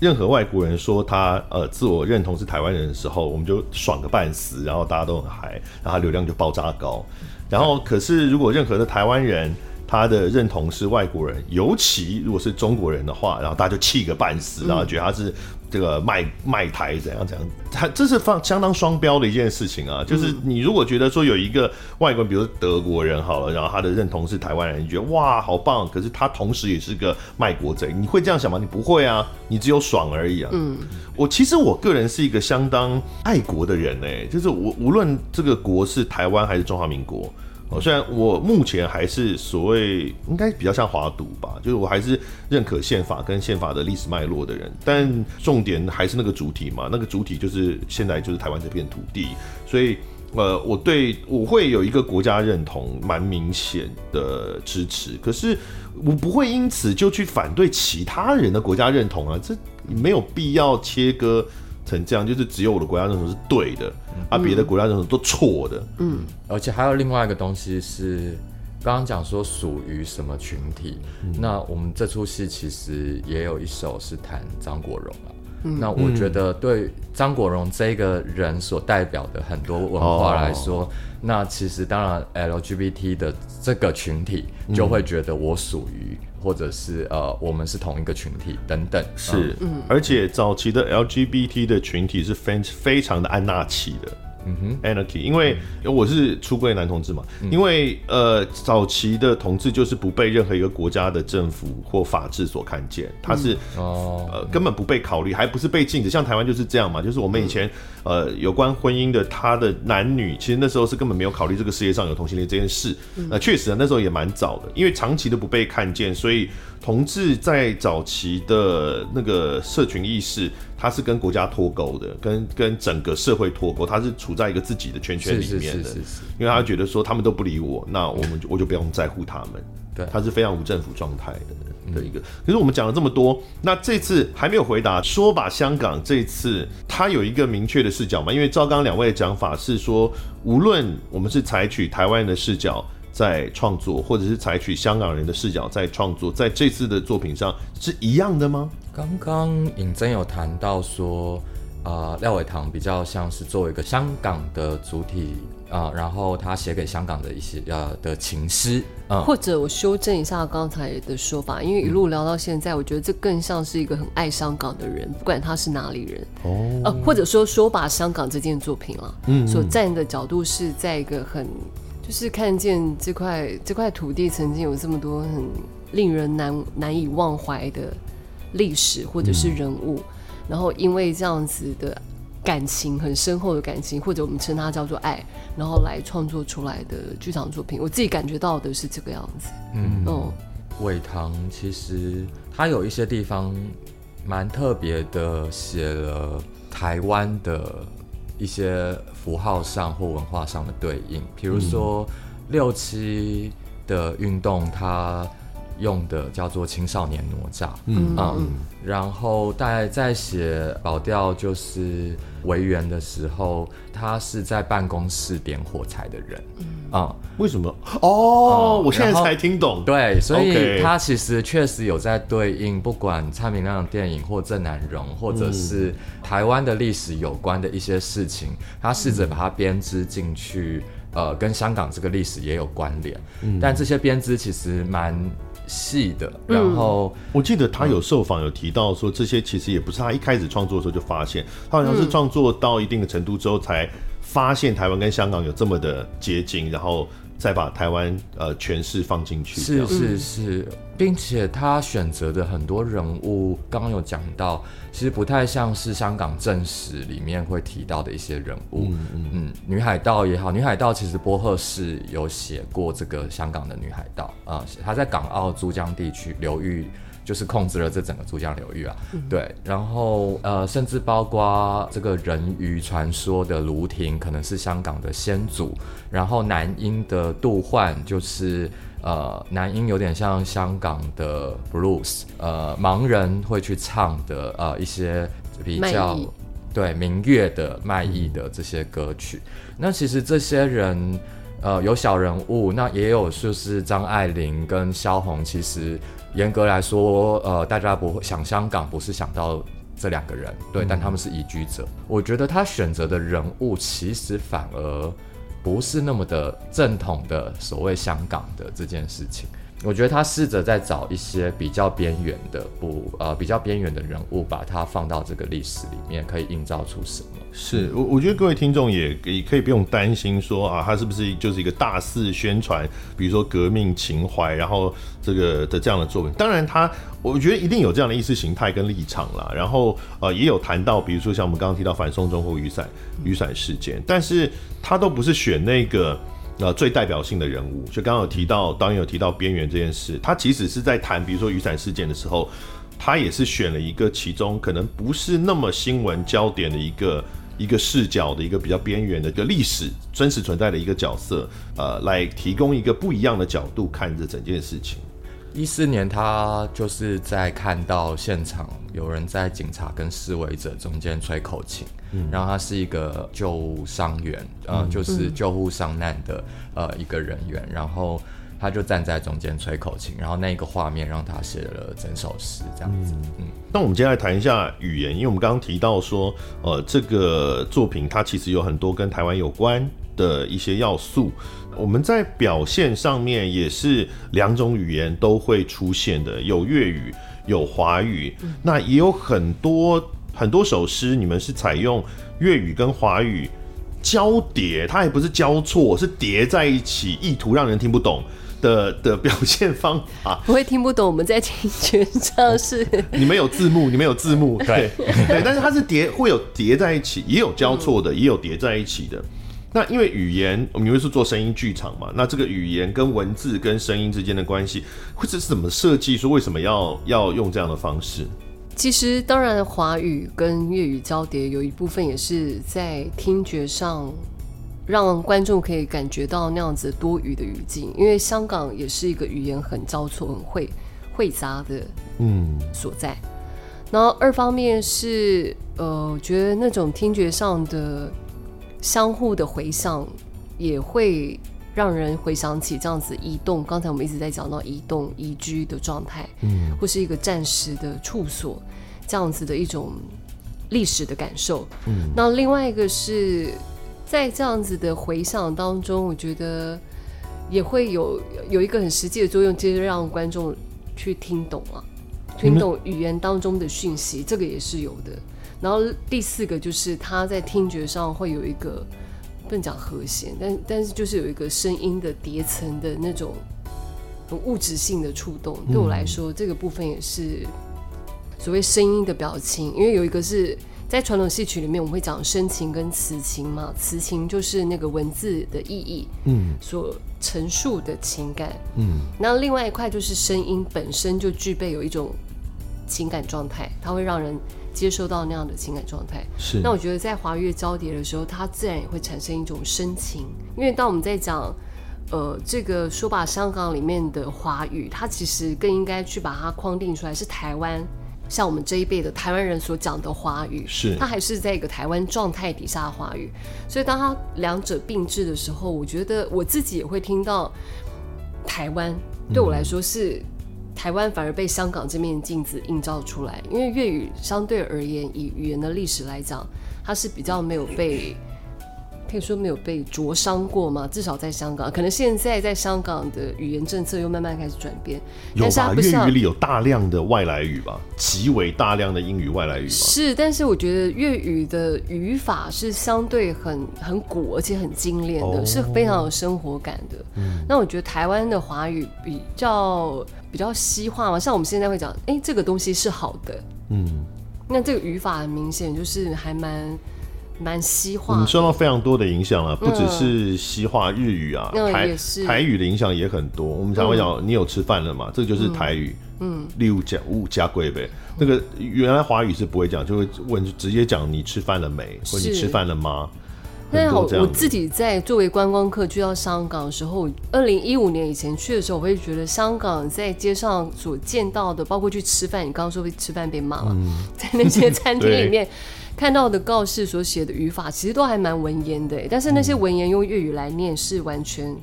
任何外国人说他呃自我认同是台湾人的时候，我们就爽个半死，然后大家都很嗨，然后流量就爆炸高。然后可是如果任何的台湾人，他的认同是外国人，尤其如果是中国人的话，然后大家就气个半死，然后觉得他是。这个卖卖台怎样怎样，他这是放相当双标的一件事情啊。就是你如果觉得说有一个外国人，比如说德国人好了，然后他的认同是台湾人，你觉得哇好棒，可是他同时也是个卖国贼，你会这样想吗？你不会啊，你只有爽而已啊。嗯，我其实我个人是一个相当爱国的人哎，就是我无论这个国是台湾还是中华民国。哦虽然我目前还是所谓应该比较像华独吧，就是我还是认可宪法跟宪法的历史脉络的人，但重点还是那个主体嘛，那个主体就是现在就是台湾这片土地，所以呃，我对我会有一个国家认同蛮明显的支持，可是我不会因此就去反对其他人的国家认同啊，这没有必要切割。成这样，就是只有我的国家认同是对的，嗯、啊，别的国家认同都错的。嗯，而且还有另外一个东西是，刚刚讲说属于什么群体。嗯、那我们这出戏其实也有一首是谈张国荣啊。嗯、那我觉得对张国荣这个人所代表的很多文化来说，哦、那其实当然 LGBT 的这个群体就会觉得我属于。或者是呃，我们是同一个群体等等，是，嗯，而且早期的 LGBT 的群体是非非常的安纳气的。嗯哼，Anarchy，因为我是出柜男同志嘛，嗯、因为呃，早期的同志就是不被任何一个国家的政府或法治所看见，他是、嗯、哦。呃根本不被考虑，还不是被禁止，像台湾就是这样嘛，就是我们以前、嗯、呃有关婚姻的他的男女，其实那时候是根本没有考虑这个世界上有同性恋这件事，那确、实啊，那时候也蛮早的，因为长期都不被看见，所以。同志在早期的那个社群意识，他是跟国家脱钩的，跟跟整个社会脱钩，他是处在一个自己的圈圈里面的。因为他觉得说他们都不理我，那我们就我就不用在乎他们。对，他是非常无政府状态的的一个。可是我们讲了这么多，那这次还没有回答，说把香港这次他有一个明确的视角嘛？因为赵刚刚两位的讲法是说，无论我们是采取台湾的视角。在创作，或者是采取香港人的视角在创作，在这次的作品上是一样的吗？刚刚尹真有谈到说，啊、呃，廖伟棠比较像是作为一个香港的主体啊、呃，然后他写给香港的一些呃的情诗，嗯，或者我修正一下刚才的说法，因为一路聊到现在，我觉得这更像是一个很爱香港的人，不管他是哪里人哦，呃，或者说说把香港这件作品了，嗯，所站的角度是在一个很。就是看见这块这块土地曾经有这么多很令人难难以忘怀的历史或者是人物，嗯、然后因为这样子的感情很深厚的感情，或者我们称它叫做爱，然后来创作出来的剧场作品，我自己感觉到的是这个样子。嗯，哦，伟棠其实他有一些地方蛮特别的，写了台湾的。一些符号上或文化上的对应，比如说六七的运动，它用的叫做青少年哪吒，嗯嗯，然后大概在写保钓就是维园的时候，他是在办公室点火柴的人，嗯，嗯为什么？哦，嗯、我现在才听懂，对，所以他其实确实有在对应，不管蔡明亮的电影或郑南荣，或者是台湾的历史有关的一些事情，他试着把它编织进去，呃，跟香港这个历史也有关联，嗯、但这些编织其实蛮。细的，然后、嗯、我记得他有受访有提到说，这些其实也不是他一开始创作的时候就发现，他好像是创作到一定的程度之后才发现台湾跟香港有这么的接近，然后。再把台湾呃诠释放进去，是是是，并且他选择的很多人物，刚刚有讲到，其实不太像是香港正史里面会提到的一些人物。嗯嗯嗯，女海盗也好，女海盗其实波赫是有写过这个香港的女海盗啊，她、呃、在港澳珠江地区流域。就是控制了这整个珠江流域啊，嗯、对，然后呃，甚至包括这个人鱼传说的卢婷，可能是香港的先祖，然后南音的杜焕，就是呃，南音有点像香港的 blues，呃，盲人会去唱的呃一些比较意对民乐的卖艺的这些歌曲，嗯、那其实这些人呃有小人物，那也有就是张爱玲跟萧红，其实。严格来说，呃，大家不会想香港，不是想到这两个人，对，嗯、但他们是移居者。我觉得他选择的人物其实反而不是那么的正统的所谓香港的这件事情。我觉得他试着在找一些比较边缘的不呃比较边缘的人物，把它放到这个历史里面，可以营造出什么？是我我觉得各位听众也也可以不用担心说啊，他是不是就是一个大肆宣传，比如说革命情怀，然后这个的这样的作品。当然他我觉得一定有这样的意识形态跟立场啦。然后呃也有谈到，比如说像我们刚刚提到反送中或雨伞雨伞事件，但是他都不是选那个。呃，最代表性的人物，就刚刚有提到，导演有提到边缘这件事。他其实是在谈，比如说雨伞事件的时候，他也是选了一个其中可能不是那么新闻焦点的一个一个视角的一个比较边缘的一个历史真实存在的一个角色，呃，来提供一个不一样的角度看这整件事情。一四年，他就是在看到现场有人在警察跟示威者中间吹口琴，嗯，然后他是一个救伤员，呃，嗯、就是救护伤难的呃一个人员，然后他就站在中间吹口琴，然后那个画面让他写了整首诗这样子。嗯，那我们接下来谈一下语言，因为我们刚刚提到说，呃，这个作品它其实有很多跟台湾有关的一些要素。我们在表现上面也是两种语言都会出现的，有粤语，有华语，那也有很多很多首诗，你们是采用粤语跟华语交叠，它也不是交错，是叠在一起，意图让人听不懂的的表现方法。不会听不懂，我们在听觉上是。你们有字幕，你们有字幕，对 对，但是它是叠，会有叠在一起，也有交错的，也有叠在一起的。那因为语言，我们因为是做声音剧场嘛，那这个语言跟文字跟声音之间的关系，或者是怎么设计？说为什么要要用这样的方式？其实当然，华语跟粤语交叠，有一部分也是在听觉上让观众可以感觉到那样子多语的语境。因为香港也是一个语言很交错、很会汇杂的嗯所在。嗯、然后二方面是呃，我觉得那种听觉上的。相互的回响也会让人回想起这样子移动。刚才我们一直在讲到移动、移居的状态，嗯，或是一个暂时的处所，这样子的一种历史的感受。嗯，那另外一个是在这样子的回想当中，我觉得也会有有一个很实际的作用，就是让观众去听懂啊，听懂语言当中的讯息，这个也是有的。然后第四个就是他在听觉上会有一个不能讲和弦，但但是就是有一个声音的叠层的那种物质性的触动。对我来说，这个部分也是所谓声音的表情，因为有一个是在传统戏曲里面，我们会讲深情跟词情嘛，词情就是那个文字的意义，嗯，所陈述的情感，嗯，那另外一块就是声音本身就具备有一种情感状态，它会让人。接收到那样的情感状态，是。那我觉得在华粤交叠的时候，它自然也会产生一种深情。因为当我们在讲，呃，这个说吧香港里面的华语，它其实更应该去把它框定出来，是台湾，像我们这一辈的台湾人所讲的华语，是。它还是在一个台湾状态底下的华语。所以当它两者并置的时候，我觉得我自己也会听到台湾，对我来说是。台湾反而被香港这面镜子映照出来，因为粤语相对而言，以语言的历史来讲，它是比较没有被。可以说没有被灼伤过吗？至少在香港，可能现在在香港的语言政策又慢慢开始转变。有吧？粤语里有大量的外来语吧，极为大量的英语外来语吧。是，但是我觉得粤语的语法是相对很很古，而且很精炼的，哦、是非常有生活感的。嗯、那我觉得台湾的华语比较比较西化嘛，像我们现在会讲，哎、欸，这个东西是好的。嗯，那这个语法很明显就是还蛮。蛮西化，我们受到非常多的影响了，不只是西化日语啊，嗯、台台语的影响也很多。我们常会讲，你有吃饭了吗？这就是台语。嗯，例如讲物加贵呗，那个原来华语是不会讲，就会问直接讲你吃饭了没，或者你吃饭了吗？那好，我自己在作为观光客去到香港的时候，二零一五年以前去的时候，我会觉得香港在街上所见到的，包括去吃饭，你刚刚说被吃饭被骂嘛，嗯、在那些餐厅里面。看到的告示所写的语法，其实都还蛮文言的，但是那些文言用粤语来念是完全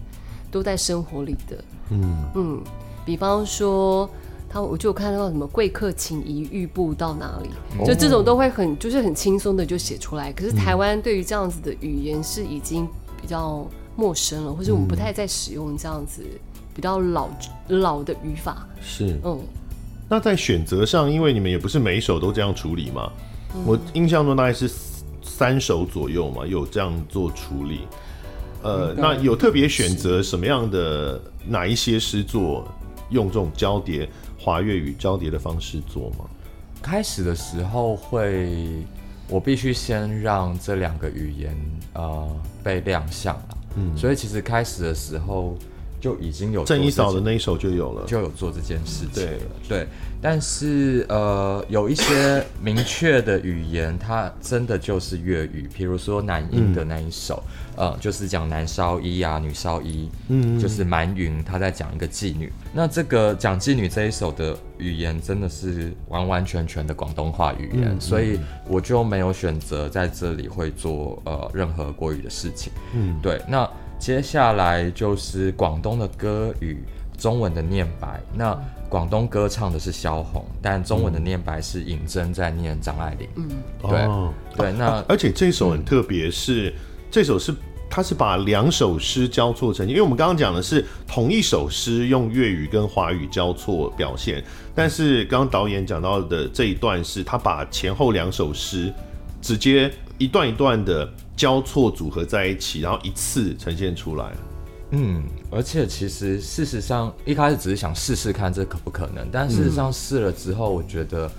都在生活里的。嗯嗯，比方说他，我就看到什么贵客请移玉步到哪里，就这种都会很就是很轻松的就写出来。可是台湾对于这样子的语言是已经比较陌生了，或者我们不太在使用这样子。比较老老的语法。是，嗯。那在选择上，因为你们也不是每一首都这样处理嘛，嗯、我印象中大概是三首左右嘛，有这样做处理。呃，那有特别选择什么样的哪一些诗作用这种交叠华粤语交叠的方式做吗？开始的时候会，我必须先让这两个语言呃被亮相了，嗯，所以其实开始的时候就已经有郑一嫂的那一首就有了，就有做这件事情了，对。但是呃，有一些明确的语言，它真的就是粤语，比如说南音的那一首，嗯、呃，就是讲男烧衣啊，女烧衣，嗯，就是蛮云，他在讲一个妓女。那这个讲妓女这一首的语言，真的是完完全全的广东话语言，嗯、所以我就没有选择在这里会做呃任何国语的事情。嗯，对。那接下来就是广东的歌语。中文的念白，那广东歌唱的是萧红，但中文的念白是尹真在念张爱玲。嗯，对、哦、对，那、啊、而且这首很特别，是、嗯、这首是他是把两首诗交错成，因为我们刚刚讲的是同一首诗用粤语跟华语交错表现，但是刚刚导演讲到的这一段是他把前后两首诗直接一段一段的交错组合在一起，然后一次呈现出来。嗯，而且其实事实上一开始只是想试试看这可不可能，但事实上试了之后，我觉得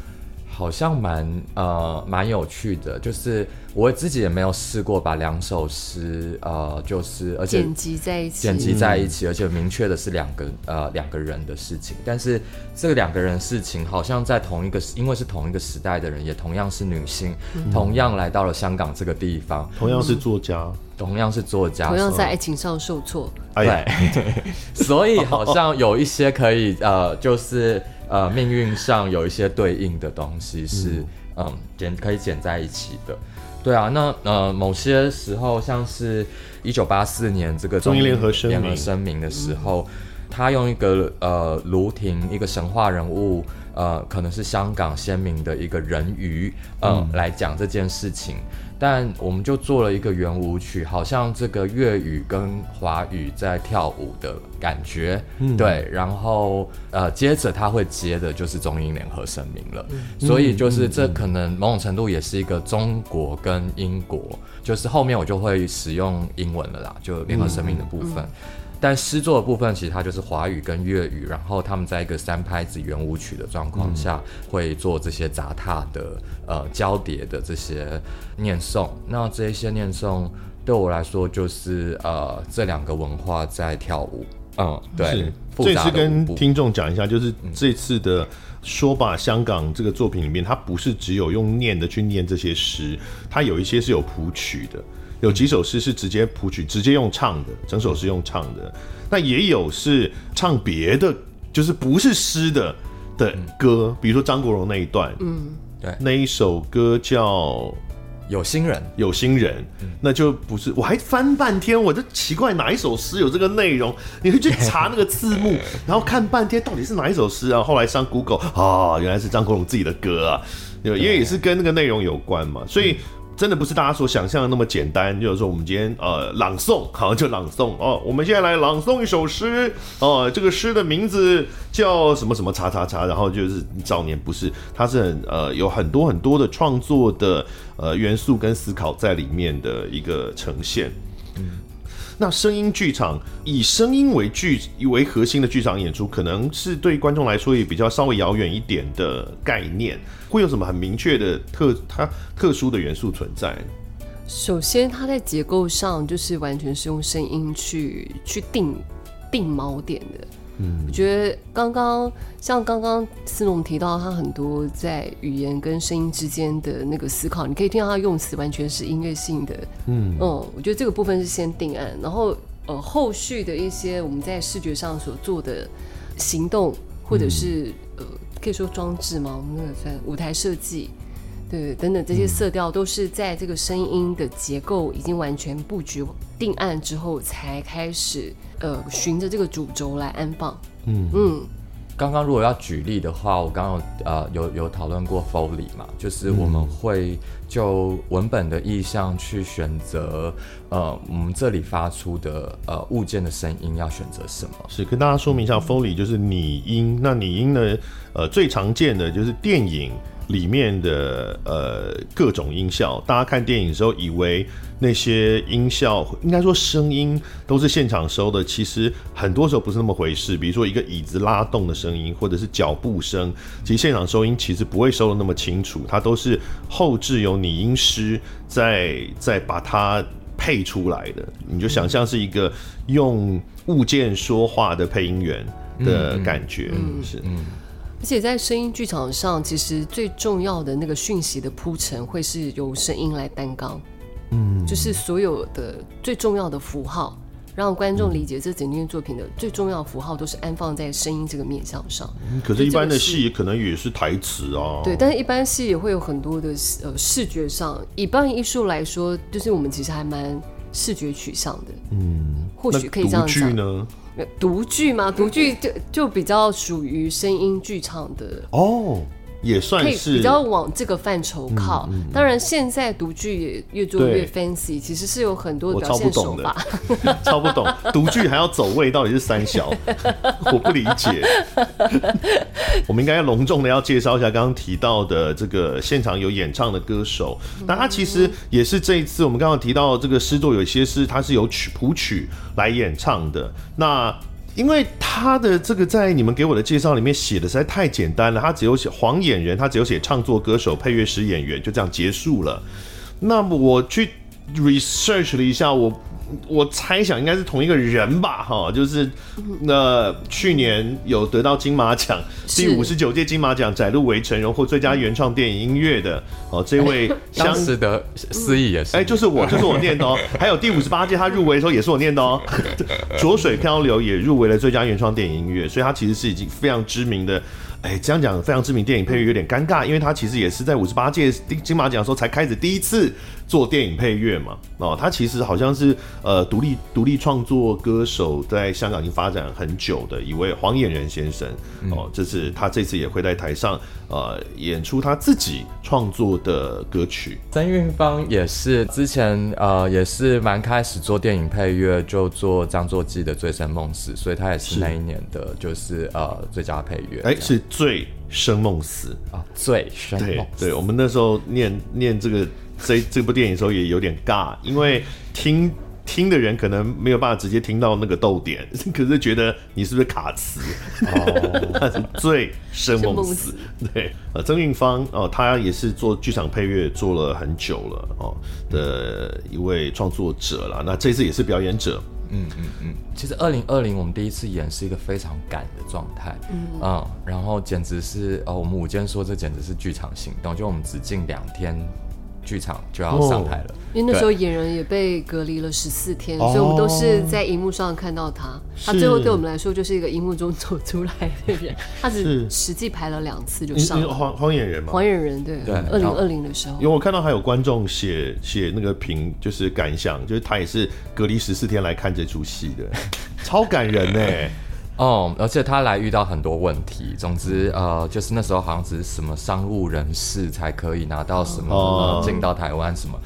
好像蛮呃蛮有趣的，就是我自己也没有试过把两首诗呃就是而且剪辑在一起，剪辑在一起，而且明确的是两个呃两个人的事情，但是这个两个人事情好像在同一个因为是同一个时代的人，也同样是女性，嗯、同样来到了香港这个地方，同样是作家。嗯同样是作家，同样在爱情上受挫，对，所以好像有一些可以呃，就是呃，命运上有一些对应的东西是嗯，剪、嗯、可以剪在一起的，对啊，那呃，某些时候像是一九八四年这个中英联合声明。的时候，嗯、他用一个呃卢婷一个神话人物呃，可能是香港鲜明的一个人鱼呃、嗯，来讲这件事情。但我们就做了一个圆舞曲，好像这个粤语跟华语在跳舞的感觉，嗯、对。然后呃，接着他会接的就是中英联合声明了，嗯、所以就是这可能某种程度也是一个中国跟英国，就是后面我就会使用英文了啦，就联合声明的部分。但诗作的部分，其实它就是华语跟粤语，然后他们在一个三拍子圆舞曲的状况下，会做这些杂沓的呃交叠的这些念诵。那这一些念诵对我来说，就是呃这两个文化在跳舞。嗯，对。这次跟听众讲一下，就是这次的说吧香港这个作品里面，它不是只有用念的去念这些诗，它有一些是有谱曲的。有几首诗是直接谱曲，直接用唱的，整首诗用唱的。那也有是唱别的，就是不是诗的的歌，比如说张国荣那一段，嗯，对，那一首歌叫《有心人》，有心人，那就不是。我还翻半天，我就奇怪哪一首诗有这个内容，你会去查那个字幕，然后看半天到底是哪一首诗啊？后来上 Google 啊，原来是张国荣自己的歌啊，因为也是跟那个内容有关嘛，所以。真的不是大家所想象的那么简单，就是说我们今天呃朗诵，好像就朗诵哦。我们现在来朗诵一首诗哦，这个诗的名字叫什么什么叉叉叉，然后就是早年不是，它是很呃有很多很多的创作的呃元素跟思考在里面的一个呈现。那声音剧场以声音为剧为核心的剧场演出，可能是对观众来说也比较稍微遥远一点的概念。会有什么很明确的特它特殊的元素存在？首先，它在结构上就是完全是用声音去去定定锚点的。嗯，我觉得刚刚像刚刚思龙提到，他很多在语言跟声音之间的那个思考，你可以听到他用词完全是音乐性的。嗯嗯，我觉得这个部分是先定案，然后呃后续的一些我们在视觉上所做的行动，或者是、嗯、呃。可以说装置吗？我们那个在舞台设计，对，等等这些色调都是在这个声音的结构已经完全布局定案之后，才开始呃循着这个主轴来安放。嗯。嗯，刚刚如果要举例的话，我刚刚有呃有有讨论过 Foley 嘛，就是我们会就文本的意象去选择呃我们这里发出的呃物件的声音要选择什么？是跟大家说明一下，Foley 就是拟音。那拟音呢，呃最常见的就是电影。里面的呃各种音效，大家看电影的时候以为那些音效应该说声音都是现场收的，其实很多时候不是那么回事。比如说一个椅子拉动的声音，或者是脚步声，其实现场收音其实不会收得那么清楚，它都是后置有拟音师在在把它配出来的。你就想象是一个用物件说话的配音员的感觉，嗯、是。嗯而且在声音剧场上，其实最重要的那个讯息的铺陈，会是由声音来担纲。嗯，就是所有的最重要的符号，让观众理解这整件作品的最重要符号，都是安放在声音这个面向上。嗯，可是，一般的戏可能也是台词啊。对，但是一般戏也会有很多的呃视觉上，以表演艺术来说，就是我们其实还蛮视觉取向的。嗯，或许可以这样讲。独剧吗？独剧就就比较属于声音剧场的哦，也算是比较往这个范畴靠。嗯嗯、当然，现在独剧也越做越 fancy，其实是有很多的表现手法。超不懂，独剧还要走位，到底是三小？我不理解。我们应该要隆重的要介绍一下刚刚提到的这个现场有演唱的歌手，那他其实也是这一次我们刚刚提到这个诗作，有些是他是有曲谱曲来演唱的。那因为他的这个在你们给我的介绍里面写的实在太简单了，他只有写黄演员，他只有写唱作歌手、配乐师、演员，就这样结束了。那么我去 research 了一下，我。我猜想应该是同一个人吧，哈，就是那、呃、去年有得到金马奖第五十九届金马奖窄路围城荣获最佳原创电影音乐的哦，这位 当时的司仪也是，哎、欸，就是我，就是我念的哦。还有第五十八届他入围的时候也是我念的哦。浊水漂流也入围了最佳原创电影音乐，所以他其实是已经非常知名的。哎，这样讲非常知名电影配乐有点尴尬，因为他其实也是在五十八届金马奖的时候才开始第一次做电影配乐嘛。哦，他其实好像是呃独立独立创作歌手，在香港已经发展很久的一位黄衍仁先生。哦，这是他这次也会在台上呃演出他自己创作的歌曲。曾韵芳也是之前呃也是蛮开始做电影配乐，就做张作骥的《醉生梦死》，所以他也是那一年的就是呃最佳配乐。哎，是。醉生梦死啊！醉生梦死。对对，我们那时候念念这个这这部电影的时候也有点尬，因为听听的人可能没有办法直接听到那个逗点，可是觉得你是不是卡词？哦，他是醉生梦死。对，呃，曾韵芳哦，他也是做剧场配乐做了很久了哦的一位创作者啦。那这次也是表演者。嗯嗯嗯，其实二零二零我们第一次演是一个非常赶的状态，嗯，嗯，然后简直是哦，我们午间说这简直是剧场行动，就我们只进两天。剧场就要上台了，哦、因为那时候演员也被隔离了十四天，所以我们都是在荧幕上看到他。是。他最后对我们来说就是一个荧幕中走出来的人，他只实际排了两次就上了。黄黄演员嘛，黄演员对。对，二零二零的时候，因为我看到还有观众写写那个评，就是感想，就是他也是隔离十四天来看这出戏的，超感人呢。哦，而且他来遇到很多问题。总之，呃，就是那时候好像只是什么商务人士才可以拿到什么进、哦、到台湾什么，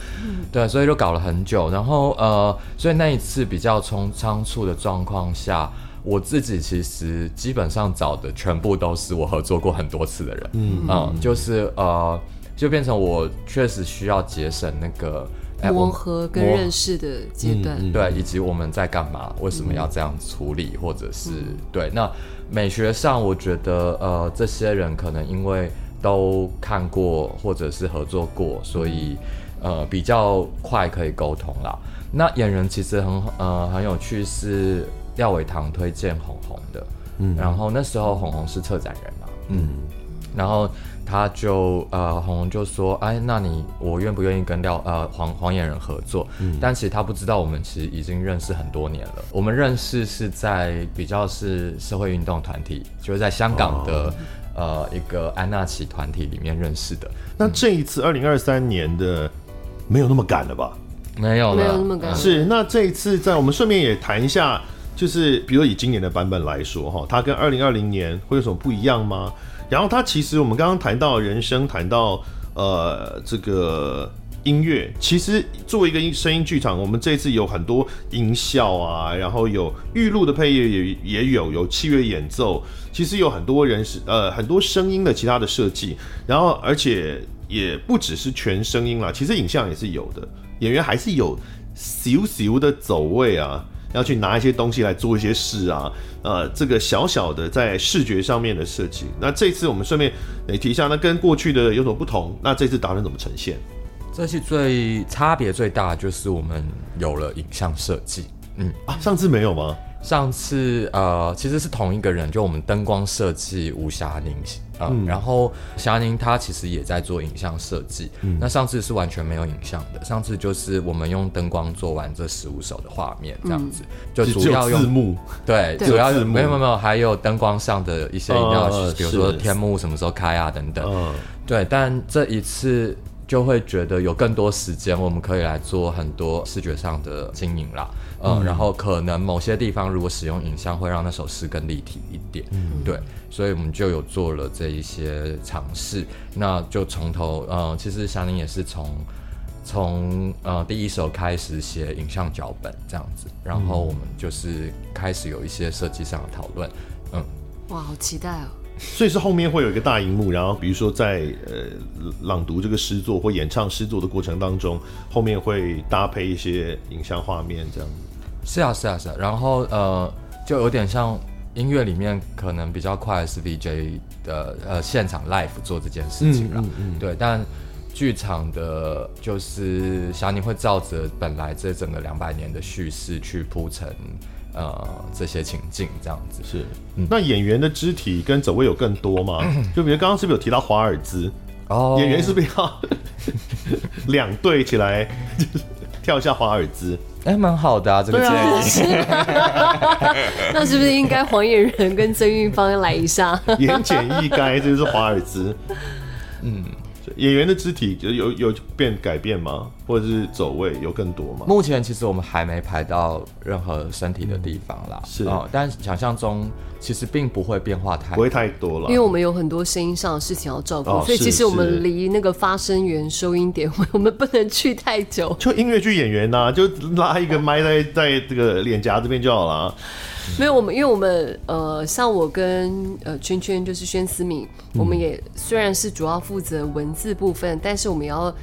对，所以就搞了很久。然后，呃，所以那一次比较冲仓促的状况下，我自己其实基本上找的全部都是我合作过很多次的人，嗯，嗯，就是呃，就变成我确实需要节省那个。磨合跟认识的阶段，嗯嗯、对，以及我们在干嘛，为什么要这样处理，嗯、或者是对。那美学上，我觉得呃，这些人可能因为都看过或者是合作过，所以呃比较快可以沟通啦。那演员其实很呃很有趣，是廖伟棠推荐红红的，嗯，然后那时候红红是策展人嘛，嗯，然后。他就呃，红红就说：“哎，那你我愿不愿意跟廖呃黄黄眼人合作？”嗯，但其实他不知道，我们其实已经认识很多年了。我们认识是在比较是社会运动团体，就是在香港的、哦、呃一个安纳奇团体里面认识的。那这一次二零二三年的没有那么赶了吧？没有，没有那么赶。是，那这一次在我们顺便也谈一下。就是比如以今年的版本来说，哈，它跟二零二零年会有什么不一样吗？然后它其实我们刚刚谈到人声，谈到呃这个音乐，其实作为一个音声音剧场，我们这次有很多音效啊，然后有预录的配乐也也有，有器乐演奏，其实有很多人是呃很多声音的其他的设计，然后而且也不只是全声音啦，其实影像也是有的，演员还是有咻咻的走位啊。要去拿一些东西来做一些事啊，呃，这个小小的在视觉上面的设计。那这次我们顺便也提一下，那跟过去的有什么不同？那这次打算怎么呈现？这次最差别最大就是我们有了影像设计。嗯啊，上次没有吗？上次呃，其实是同一个人，就我们灯光设计吴霞宁，呃、嗯，然后霞宁他其实也在做影像设计。嗯，那上次是完全没有影像的，上次就是我们用灯光做完这十五首的画面，这样子，嗯、就主要用字幕，对，主要是没有没有没有，还有灯光上的一些要，呃、比如说天幕什么时候开啊等等，呃、对，但这一次。就会觉得有更多时间，我们可以来做很多视觉上的经营啦，嗯，嗯，然后可能某些地方如果使用影像，会让那首诗更立体一点，嗯，对，所以我们就有做了这一些尝试，那就从头，呃，其实祥林也是从从呃第一首开始写影像脚本这样子，然后我们就是开始有一些设计上的讨论，嗯，哇，好期待哦。所以是后面会有一个大荧幕，然后比如说在呃朗读这个诗作或演唱诗作的过程当中，后面会搭配一些影像画面这样子。是啊是啊是啊，然后呃就有点像音乐里面可能比较快的是 VJ 的呃现场 live 做这件事情了，嗯嗯嗯。对，但剧场的就是小宁会照着本来这整个两百年的叙事去铺陈。呃，这些情境这样子。是，嗯、那演员的肢体跟走位有更多吗？就比如刚刚是不是有提到华尔兹？哦，演员是不是要 两队起来，就是跳一下华尔兹？哎、欸，蛮好的啊，这个建议。啊、那是不是应该黄野仁跟曾韵芳来一下？言简意赅，这就是华尔兹。嗯。演员的肢体就有有变改变吗？或者是走位有更多吗？目前其实我们还没排到任何身体的地方啦，嗯、是啊、哦，但想象中其实并不会变化太，不会太多了，因为我们有很多声音上的事情要照顾，哦、所以其实我们离那个发声源收音点，我们不能去太久。就音乐剧演员呐、啊，就拉一个麦在在这个脸颊这边就好了。没有我们，因为我们呃，像我跟呃圈圈就是宣思敏，嗯、我们也虽然是主要负责文字部分，但是我们要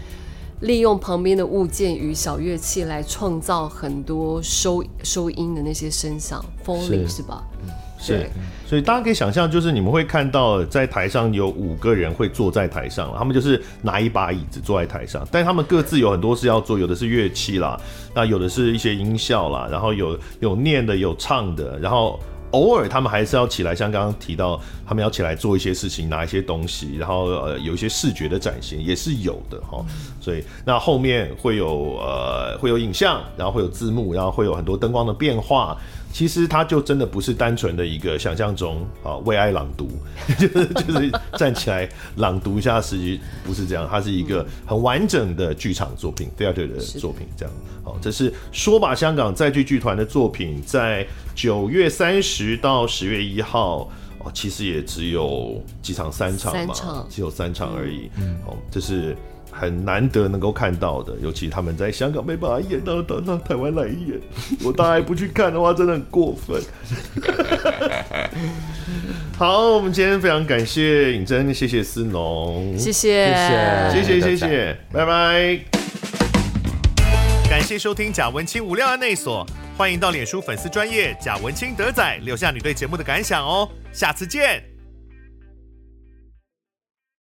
利用旁边的物件与小乐器来创造很多收收音的那些声响，Foley 是，是吧？嗯是，所以大家可以想象，就是你们会看到在台上有五个人会坐在台上，他们就是拿一把椅子坐在台上，但他们各自有很多事要做，有的是乐器啦，那有的是一些音效啦，然后有有念的，有唱的，然后偶尔他们还是要起来，像刚刚提到，他们要起来做一些事情，拿一些东西，然后呃有一些视觉的展现也是有的哈，所以那后面会有呃会有影像，然后会有字幕，然后会有很多灯光的变化。其实它就真的不是单纯的一个想象中啊为爱朗读，就是就是站起来朗读一下，实际不是这样，它是一个很完整的剧场作品，theater 的作品这样。好，这是说吧香港在剧剧团的作品，在九月三十到十月一号哦，其实也只有几场，三场嘛，场只有三场而已。嗯，好，这是。很难得能够看到的，尤其他们在香港没办法演到，到到台湾来演，我大概不去看的话，真的很过分。好，我们今天非常感谢尹真，谢谢思农，谢谢，谢谢，谢谢，拜拜。感谢收听贾文清无料案内所，欢迎到脸书粉丝专业贾文清德仔留下你对节目的感想哦，下次见。